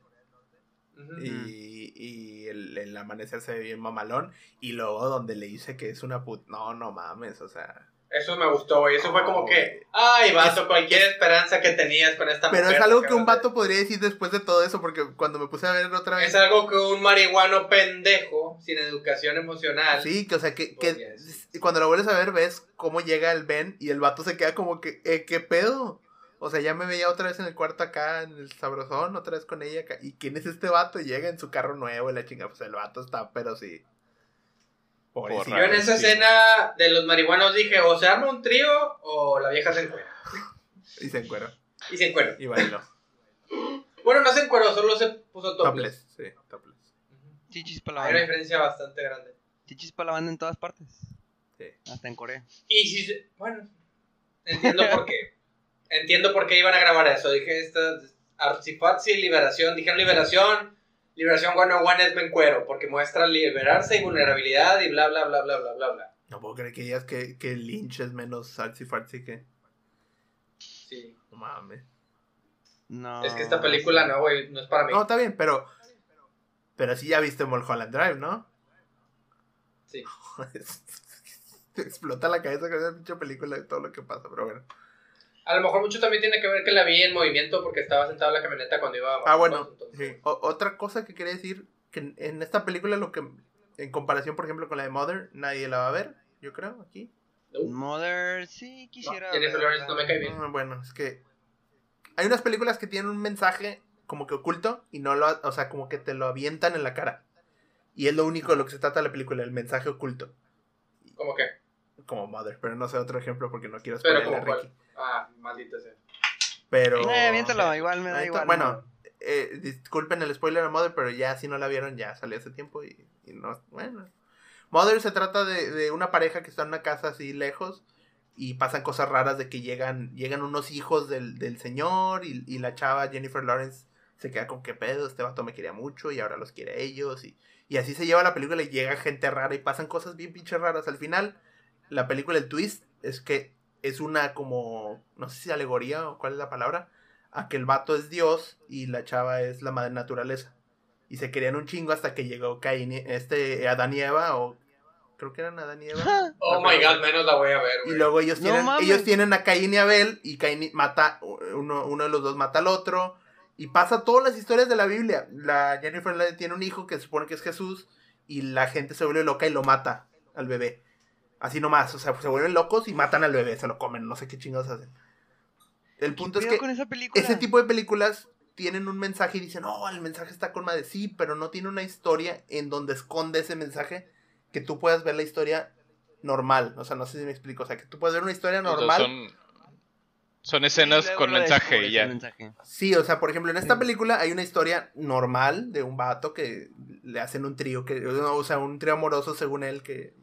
Y, y el, el amanecer se ve bien mamalón. Y luego donde le dice que es una put... No, no mames, o sea... Eso me gustó, güey. Eso fue como que, ay, vato, cualquier esperanza que tenías con esta Pero es algo que un vato podría decir después de todo eso, porque cuando me puse a ver otra vez... Es algo que un marihuano pendejo, sin educación emocional. Sí, que o sea, que, que cuando lo vuelves a ver ves cómo llega el Ben y el vato se queda como que, eh, ¿qué pedo? O sea, ya me veía otra vez en el cuarto acá, en el sabrosón, otra vez con ella acá. ¿Y quién es este vato? Y llega en su carro nuevo y la chinga, pues el vato está, pero sí. Pobrecillo. Yo en esa Sí. escena de los marihuanos dije, o se arma un trío o la vieja se encuera. Y se encueró. Y se encuera. Y bailó. Bueno, no se encueró, solo se puso topless. Topless, sí, topless. Chichis para la Hay una banda. diferencia bastante grande. Chichis para la banda en todas partes. Sí. Hasta en Corea. Y si se- bueno, entiendo por qué. Entiendo por qué iban a grabar eso. Dije, esta Artsifazzi, Liberación. Dijeron Liberación. Liberación 101 es me encuero. Porque muestra liberarse y vulnerabilidad y bla, bla, bla, bla, bla, bla, bla. No puedo creer que digas que, que Lynch es menos artsy que. Sí. No mames. No. Es que esta película no, güey, no es para mí. No, está bien, pero. Pero sí ya viste Mulholland Drive, ¿no? Sí. [laughs] Te explota la cabeza con esa pinche película de todo lo que pasa, pero bueno. A lo mejor mucho también tiene que ver que la vi en movimiento porque estaba sentado en la camioneta cuando iba a Ah, bueno, entonces- sí. O- otra cosa que quería decir, que en, esta película lo que, en comparación, por ejemplo, con la de Mother, nadie la va a ver, yo creo, aquí. No. Mother, sí, quisiera. Jennifer verla. Lawrence no me cae bien. Ah, bueno, es que hay unas películas que tienen un mensaje como que oculto y no lo, o sea, como que te lo avientan en la cara. Y es lo único de lo que se trata la película, el mensaje oculto. ¿Cómo que? Como Mother, pero no sé otro ejemplo porque no quiero Pero spoilerle a Ricky. Ah, maldita sea. Pero... Eh, aviéntalo, igual me da igual. Bueno, eh, disculpen el spoiler de Mother, pero ya si no la vieron, ya salió hace tiempo y, y no. Bueno. Mother se trata de, de una pareja que está en una casa así lejos y pasan cosas raras de que llegan, llegan unos hijos del, del señor y, y la chava Jennifer Lawrence se queda con qué pedo, este vato me quería mucho y ahora los quiere a ellos y, y así se lleva la película y llega gente rara y pasan cosas bien pinches raras. Al final, la película, el twist es que es una como, no sé si alegoría o cuál es la palabra, a que el vato es Dios y la chava es la madre naturaleza. Y se querían un chingo hasta que llegó Caín, y- este, Adán y Eva, o creo que eran Adán y Eva. [laughs] Oh my god, menos la voy a ver, Y luego ellos No tienen, ellos tienen a Caín y Abel, y Caín mata, uno, uno de los dos mata al otro, y pasa todas las historias de la Biblia. La Jennifer tiene un hijo que se supone que es Jesús, y la gente se vuelve loca y lo mata al bebé. Así nomás, o sea, se vuelven locos y matan al bebé, se lo comen, no sé qué chingados hacen. El punto es ¿Qué pedo que con esa película? ese tipo de películas tienen un mensaje y dicen, oh, el mensaje está con madre. Sí, pero no tiene una historia en donde esconde ese mensaje que tú puedas ver la historia normal. O sea, no sé si me explico. O sea, que tú puedes ver una historia Entonces, normal. Son, escenas con mensaje y ya. mensaje. Sí, o sea, por ejemplo, en esta Sí. película hay una historia normal de un vato que le hacen un trío, que, o sea, un trío amoroso según él, que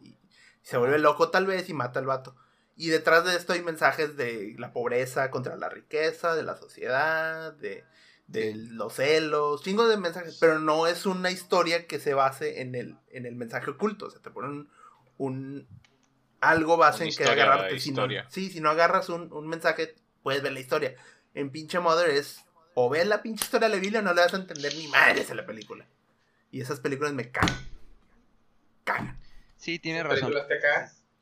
se vuelve loco tal vez y mata al vato. Y detrás de esto hay mensajes de la pobreza contra la riqueza, de la sociedad, de, de los celos, chingos de mensajes, pero no es una historia que se base en el, en el mensaje oculto, o sea, te ponen un, un- algo base en que agarrarte. Si no, sí, si no agarras un, un mensaje, puedes ver la historia. En pinche Mother es o ves la pinche historia de la Biblia o no le vas a entender ni madres a la película. Y esas películas me cagan. Sí, tiene razón.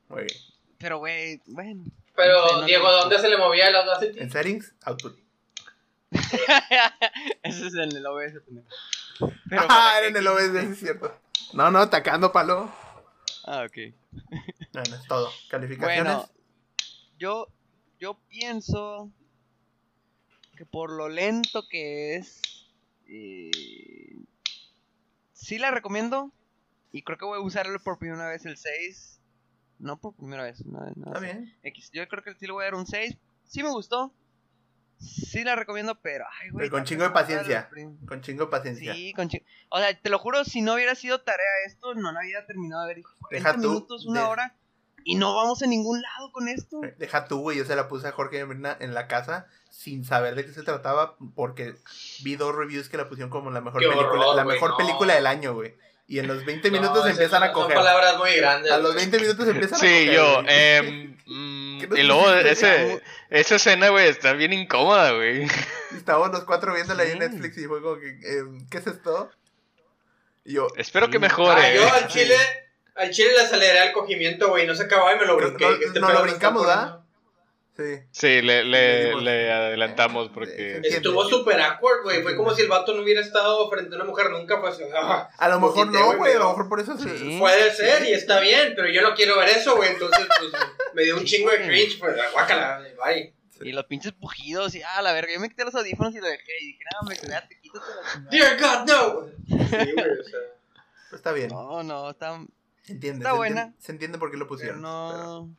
Muy bien. Pero, güey, bueno. Pero, no, Diego. ¿dónde se le movía el Audacity? En settings, output. [laughs] Ese es en el OBS. Pero ah, era en el OBS, es cierto. No, no, atacando palo. Ah, ok. No, no es todo. Calificaciones. Bueno, yo, yo pienso que por lo lento que es, eh, sí la recomiendo. Y creo que voy a usarlo por primera vez el 6. No por primera vez. No, no Está sé. bien. X. Yo creo que sí le voy a dar un 6. Sí me gustó. Sí la recomiendo, pero... Ay, güey, Pero con chingo de paciencia. Con chingo de paciencia. Sí, con chi- O sea, te lo juro, si no hubiera sido tarea esto, no la hubiera terminado de ver. hijo, 40 Deja tú minutos, una de- hora. Y no vamos a ningún lado con esto. Deja tú, güey. Yo se la puse a Jorge en la, en la casa sin saber de qué se trataba porque vi dos reviews que la pusieron como la mejor Qué película, horror, la mejor no. película del año, güey. Y en los 20 No, minutos esas empiezan a coger. Son palabras muy grandes. A los güey. 20 minutos empiezan a Sí, coger. yo. güey. em, [laughs] mm, ¿Qué nos y luego ese, esa escena, güey, está bien incómoda, güey. [laughs] Estábamos los cuatro viéndola ahí en Sí. Netflix y fue como que, em, ¿qué es esto? Y yo, Espero Sí. que mejore. Ah, yo al Sí. chile, al chile le aceleré el cogimiento, güey. No se acababa y me lo No, brinqué. no, este no lo brincamos, ¿verdad? Sí. Sí, le, Le adelantamos porque... sí. Estuvo súper awkward, güey. Fue como si el vato no hubiera estado frente a una mujer nunca. Fue así, [laughs] ah. A lo mejor Poquito, no, güey. A pero- lo mejor por eso se. Sí. Puede ser y está bien, pero yo no quiero ver eso, güey. Entonces, pues, me dio un chingo de cringe. Pues, guácala, bye. Y los pinches pujidos y ah, la verga. Yo me quité los audífonos y lo dejé. Y dije, no, me quédate, quítate la chingada". Dear God, no. Sí, güey, o sea. [laughs] Está bien. No, no, está. Se entiende. Está se buena. entiende- Se entiende por qué lo Pero pusieron. no.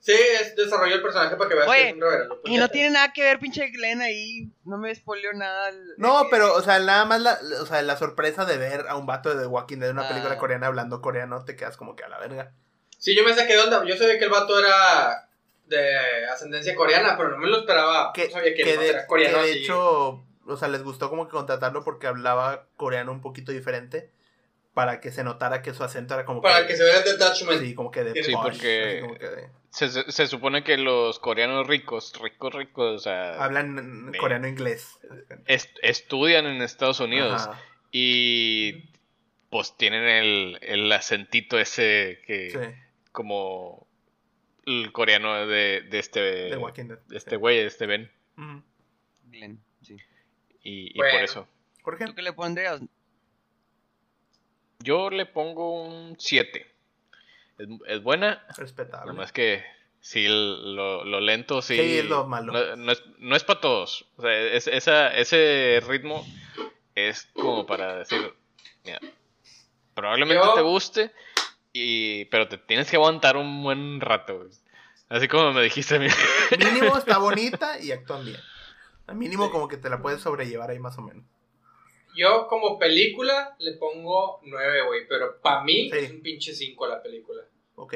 Sí, es, desarrolló el personaje para que veas Oye, que es un reverendo. Y no tiene nada que ver, pinche Glenn ahí. No me spoileó nada. el- No, pero, o sea, nada más la, o sea, la sorpresa de ver a un vato de The Walking Dead, una Ah. película coreana hablando coreano, te quedas como que a la verga. Sí, yo me saqué de onda. Yo sabía que el vato era de ascendencia coreana, pero no me lo esperaba. Que, no sabía que, que el vato de, era coreano. que de así. hecho, o sea, les gustó como que contratarlo porque hablaba coreano un poquito diferente para que se notara que su acento era como para que se vea el detachment. Sí, como que de Sí, posh, porque- así como que de- Se, se, supone que los coreanos ricos, ricos, ricos, o sea, hablan coreano-inglés. est- estudian en Estados Unidos Ajá, y pues tienen el, el acentito ese que sí, como el coreano de, de este de de este güey, de este Ben. Ujú. Glenn, sí. Y, y Bueno. por eso. Jorge, ¿Tú qué le pondrías? Yo le pongo un 7. Es, es buena, respetable. nomás que sí, lo, lo lento sí. Sí, es lo malo. No, no es, no es para todos. O sea, es- esa, ese ritmo es como para decir, mira, probablemente Yo- te guste, y, pero te tienes que aguantar un buen rato. güey. Así como me dijiste a mí. [laughs] Mínimo está [laughs] bonita y actúan bien. Al mínimo Sí. como que te la puedes sobrellevar ahí más o menos. Yo, como película, le pongo 9, güey. Pero para mí Sí. es un pinche 5 la película. Ok.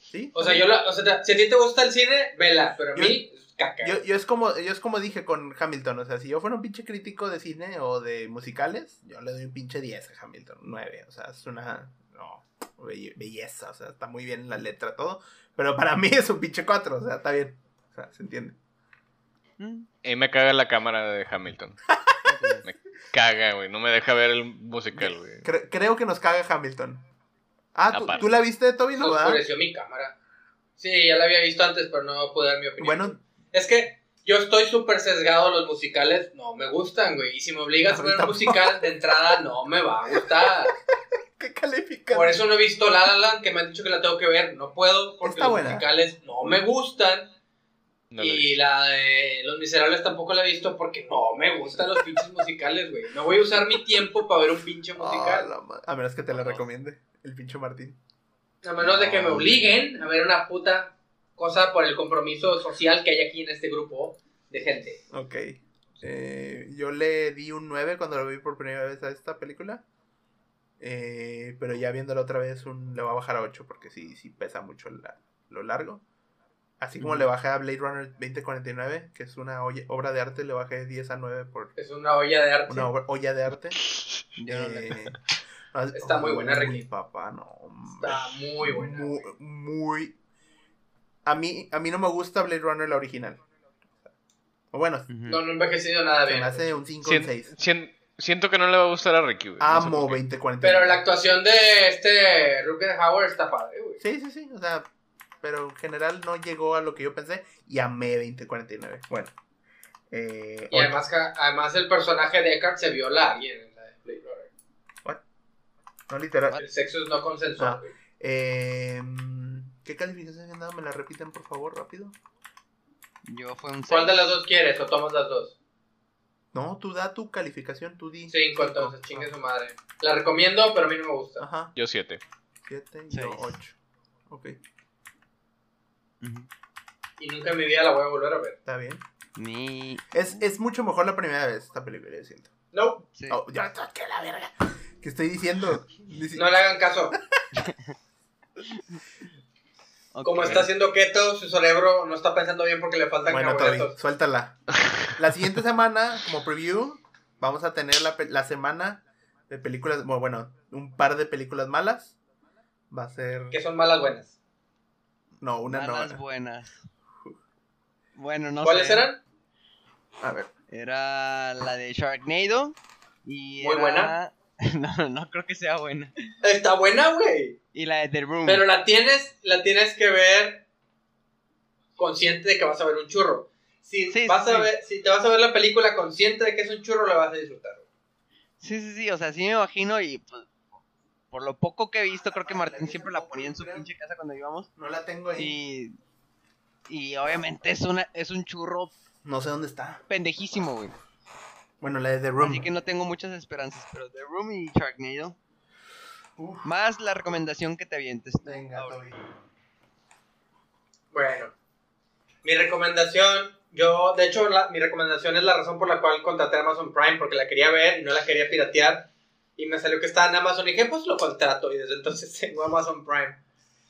¿Sí? O sea, yo la, o sea, si a ti te gusta el cine, vela. Pero a Yo- mí, caca. Yo, yo es como yo es como dije con Hamilton, o sea, si yo fuera un pinche crítico de cine o de musicales, yo le doy un pinche 10 a Hamilton, 9, o sea, es una no, belle- belleza, o sea, está muy bien la letra todo, pero para [laughs] mí es un pinche 4, o sea, está bien. O sea, se entiende. Y me caga la cámara de Hamilton. [laughs] Me caga, güey. No me deja ver el musical, güey. Cre- creo que nos caga Hamilton. Ah, ¿tú, la viste, Toby, no, verdad? oscureció mi cámara. Sí, ya la había visto antes, pero no pude dar mi opinión. Bueno, Es que yo estoy súper sesgado a los musicales, no me gustan, güey. Y si me obligas A ver un musical de entrada, no me va a gustar. [laughs] ¿qué califica? Por eso no he visto La La Land, que me han dicho que la tengo que ver. No puedo, porque Está los buena. musicales no me gustan. No y la de Los Miserables tampoco la he visto porque no me gustan los pinches musicales, güey. No voy a usar mi tiempo para ver un pinche Ah, musical. ma- a menos que te la No. recomiende el pinche Martín. A menos de que me obliguen a ver una puta cosa por el compromiso social que hay aquí en este grupo de gente. Ok. Eh, yo le di un 9 cuando lo vi por primera vez a esta película. Eh, pero ya viéndola otra vez un, le va a bajar a 8 porque sí, sí pesa mucho la- lo largo. Así como le bajé a Blade Runner 2049, que es una olla- obra de arte, le bajé de 10 a 9 por Es una olla de arte. una obra- olla de arte. [laughs] Eh, Está muy buena, Ricky. papá, no. hombre. Está muy buena. Muy, muy- A mí, a mí no me gusta Blade Runner la original. O bueno, Ujú. No, no he envejecido nada bien. me hace un 5 o un Sien- 6. sien- siento que no le va a gustar a Ricky, güey. No sé Amo qué. 2049. Pero la actuación de este Rutger Hauer está padre, güey. Sí, sí, sí. O sea, pero en general no llegó a lo que yo pensé y amé 2049. Bueno. Eh, Y además, además el personaje de Eckhart se viola a alguien en la de Blade Runner. No literal. El sexo es no consensual, Ah. Eh, ¿Qué calificación habían dado? ¿Me la repiten por favor rápido? Yo fue un ¿Cuál de las dos quieres o tomas las dos? No, tú da tu calificación, tú di. Cinco, entonces, chingue su madre. La recomiendo, pero a mí no me gusta. Ajá, Yo siete. 7 y yo 8. Ok. Y nunca en mi vida la voy a volver a ver. está bien. Ni. Es, es mucho mejor la primera vez esta película, yo siento. No, Sí. Oh, ya, que la verga. ¿Qué estoy diciendo? Dici- no le hagan caso. Como está haciendo keto, su cerebro no está pensando bien porque le faltan Bueno, Toby, carbohidratos. suéltala. La siguiente semana, como preview, vamos a tener la, la semana de películas, bueno, un par de películas malas. Va a ser... Que son malas buenas. No, una Malas no. buenas. Bueno, no ¿Cuáles sé. eran? A ver. Era la de Sharknado. Y Muy era- buena. [laughs] no, no creo que sea buena. Está buena, güey. Y la de The Room. Pero la tienes, la tienes que ver consciente de que vas a ver un churro. Si, Sí, vas sí, a ver, si te vas a ver la película consciente de que es un churro, la vas a disfrutar. Sí, sí, sí, o sea, sí me imagino y pues, por lo poco que he visto, creo que Martín siempre la ponía en su pinche casa cuando íbamos. No la tengo ahí. Y, y obviamente es, una, es un churro No sé dónde está. pendejísimo, güey. Bueno, la de The Room. Así que no tengo muchas esperanzas, pero The Room y Sharknado. Uf. Más la recomendación que te avientes. Venga. Toby. Bueno, mi recomendación, yo, de hecho, la- mi recomendación es la razón por la cual contraté Amazon Prime, porque la quería ver y no la quería piratear. Y me salió que estaba en Amazon y dije, pues lo contrato. Y desde entonces [laughs] tengo Amazon Prime.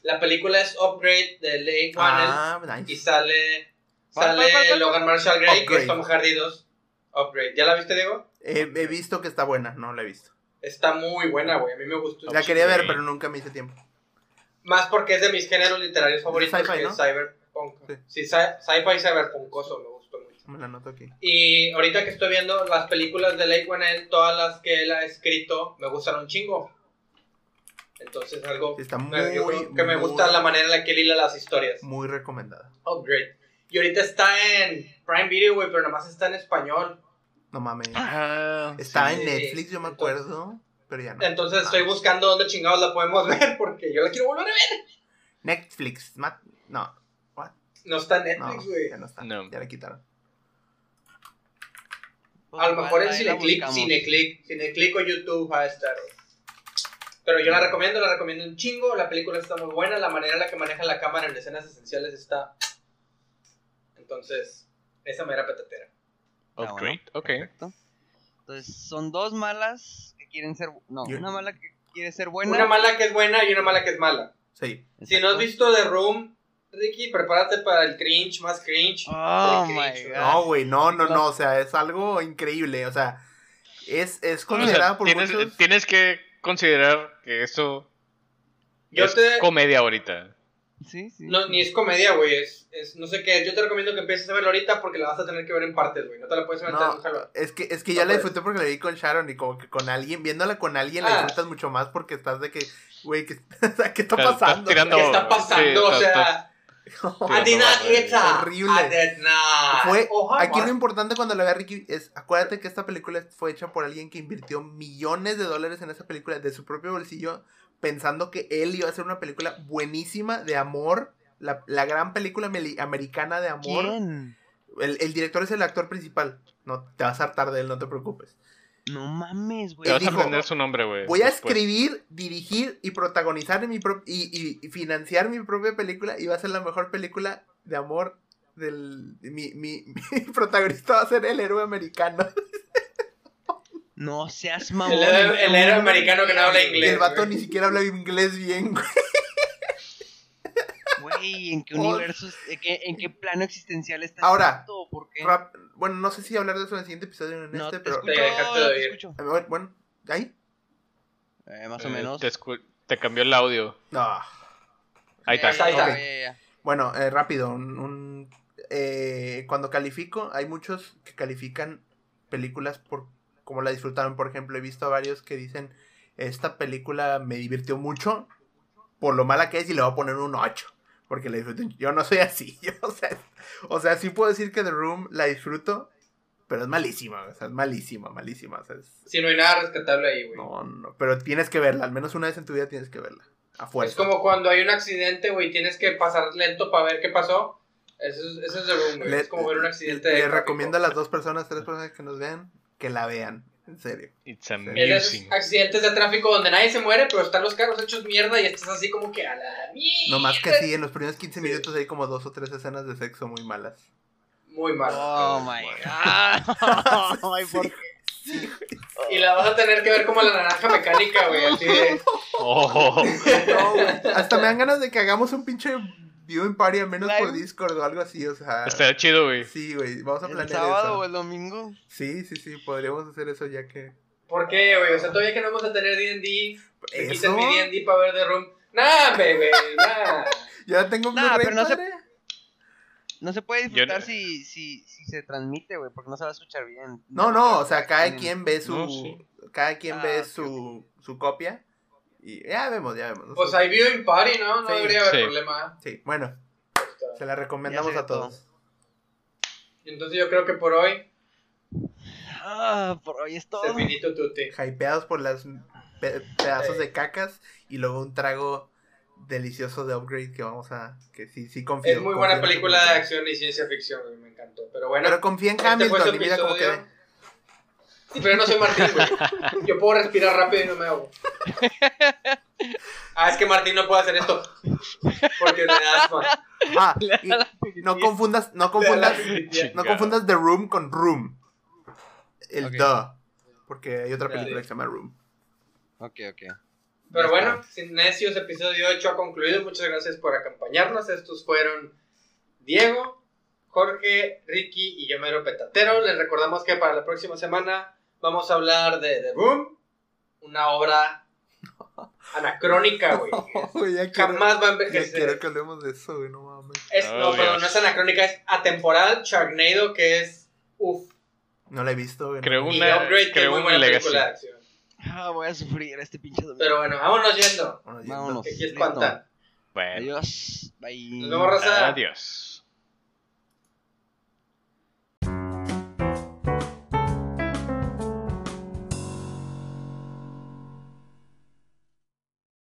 La película es Upgrade de Leigh Whannell Ah, y nice. sale, ¿Cuál, sale cuál, cuál, cuál? Logan Marshall Gray, que Upgrade. es Tom Hardy 2. Upgrade. ¿Ya la viste, Diego? He, he visto que está buena, no la he visto. Está muy buena, güey. A mí me gustó. La quería ver, pero nunca me hice tiempo. Más porque es de mis géneros literarios favoritos, Sci-fi, que ¿no? es cyberpunk. Sí. Sí, sci- sci-fi cyberpunkoso me gustó mucho. Me la anoto aquí. Y ahorita que estoy viendo las películas de Lake Whannell, todas las que él ha escrito, me gustan un chingo. Entonces algo Sí, está me- yo muy, creo que me gusta la manera en la que él hila las historias. Muy recomendada. Upgrade. Y ahorita está en Prime Video, güey, pero nada más está en español. No mames. Ah, Está sí, en Netflix, yo me entonces- acuerdo. Pero ya no. Entonces Ah. estoy buscando dónde chingados la podemos [laughs] ver porque yo la quiero volver a ver. Netflix. ma- No. What? No está en Netflix, güey. ya no está. No. Ya la quitaron. Pues, A lo mejor en Cineclick. Cineclick, Cineclick o YouTube va a estar. Pero yo la recomiendo, la recomiendo un chingo. La película está muy buena. La manera en la que maneja la cámara en escenas esenciales está. Entonces, esa mera petatera. Ah, bueno, Upgrade, ok. perfecto. Entonces, son dos malas que quieren ser. No, Yo- una mala que quiere ser buena. Una mala que es buena y una mala que es mala. Sí. Si no has visto The Room, Ricky, prepárate para el cringe, más cringe. Oh my God. No, güey, no, no, no. O sea, es algo increíble. O sea, es, es O sea, considerada por tienes, muchos. tienes que considerar que esto Yo es te. comedia ahorita. Sí, sí. No, ni es comedia, güey. Es, es no sé qué. Yo te recomiendo que empieces a verlo ahorita porque la vas a tener que ver en partes, güey. No te la puedes en No, es que, es que No ya la puedes. disfruté porque la vi con Sharon y como que con alguien, viéndola con alguien la Ah. disfrutas mucho más porque estás de que, güey, ¿qué, [laughs] o sea, ¿qué está pasando? tirando- ¿Qué está pasando? sí, o estás- sea. I did not hit her. Horrible. I did not. Fue, Oh, aquí lo importante cuando la vea Ricky es, acuérdate que esta película fue hecha por alguien que invirtió millones de dólares en esa película de su propio bolsillo, pensando que él iba a hacer una película buenísima de amor, la, la gran película americana de amor. ¿Quién? El, el director es el actor principal, no te vas a hartar de él, no te preocupes. No mames, Te güey. Él vas a aprender su nombre, güey. Voy a escribir, dirigir y protagonizar en mi pro- y, y- y financiar mi propia película y va a ser la mejor película de amor del mi, mi, [laughs] mi protagonista va a ser el héroe americano [laughs] No seas mamón. El héroe, el héroe americano que no habla y inglés. el vato güey. ni siquiera habla inglés bien güey. Güey, ¿en qué [laughs] Oh. universo, en qué, en qué plano existencial está Ahora, esto? ¿Por qué? Rap- bueno no sé si hablar de eso en el siguiente episodio o en no, este te pero escucho, Te dejaste de te oír. escucho. A ver, bueno ahí Eh, más o Eh, menos. Te, cambió el audio. no Ahí está. Ahí está. Bueno, eh, rápido, un, un- eh, cuando califico, hay muchos que califican películas por cómo la disfrutaron. Por ejemplo, he visto a varios que dicen, esta película me divirtió mucho por lo mala que es y le voy a poner un 8. Porque la disfruto. Yo no soy así. [laughs] Yo, o, sea, o sea, sí puedo decir que The Room la disfruto, pero es malísima. O sea, es malísima, malísima. O sea, es- Si no hay nada rescatable ahí, güey. no, no. Pero tienes que verla. Al menos una vez en tu vida tienes que verla. A fuerza. Es como cuando hay un accidente, güey, tienes que pasar lento para ver qué pasó. Eso es, eso es The Room, güey. Le- es como ver un accidente Le de tráfico. recomiendo a las dos personas, tres personas que nos vean, que la vean. En serio. It's amusing. accidentes de tráfico donde nadie se muere, pero están los carros hechos mierda y estás así como que a la mierda. No más que sí, en los primeros 15 minutos hay como dos o tres escenas de sexo muy malas. Muy mal. [laughs] Oh my god. Ay, ¿por qué? Y la vas a tener que ver como la naranja mecánica, güey. Así de. Oh, No, güey. Hasta me dan ganas de que hagamos un pinche viewing party al menos por. Discord o algo así, o sea. Estaría chido, güey. Sí, güey, vamos a ¿El planear sábado eso. o el domingo? Sí, sí, sí, podríamos hacer eso ya que. ¿Por qué, güey? O sea, todavía que no vamos a tener D&D, me ¿Eso? quitan mi D&D para ver The Room. Nah, bebé, nah. [laughs] Ya tengo un Nah, pero no se-. No se puede disfrutar si, si, si se transmite, güey, porque no se va a escuchar bien. No, no, o sea, cada quien ve su. No, sí. Cada quien Ah, ve su, su copia. Y ya vemos, ya vemos. Pues hay viewing party, ¿no? No Sí. debería haber Sí. problema. Sí, bueno, se la recomendamos a todos. Y entonces yo creo que por hoy, Ah, por hoy es todo. se finito tutti. Hypeados por las pe- pedazos de cacas y luego un trago delicioso de upgrade que vamos a. Que sí, sí confío. Es muy confío buena película de acción y ciencia ficción, me encantó. Pero bueno, Pero confía en este Hamilton mira cómo episodio. Pero yo no soy Martín, güey. Yo puedo respirar rápido y no me hago. Ah, es que Martín no puede hacer esto. Porque le da asma. Ah, [laughs] y no confundas, no confundas, no confundas The Room con Room. El Ok. The. Porque hay otra película que se llama Room. Ok, ok. Pero bueno, sin necios, episodio 8 ha concluido. Muchas gracias por acompañarnos. Estos fueron Diego, Jorge, Ricky y yo, Mero Petatero. Les recordamos que para la próxima semana vamos a hablar de The Room, una obra [laughs] anacrónica, güey. [laughs] Ya quiero, [laughs] Jamás va a ya envejecer. quiero que hablemos de eso, güey, no mames. Es, no, Oh, perdón, Dios. no es anacrónica, es atemporal. Sharknado, que es uff. No la he visto, güey. no. Creo Y una, Upgrade, que es creo muy buena legacy. película de acción. Ah, voy a sufrir este pinche domingo. Pero bueno, vámonos yendo. Ya Vámonos. Que aquí espantan. Bueno, Adiós. Bye. Nos vemos, raza. adiós.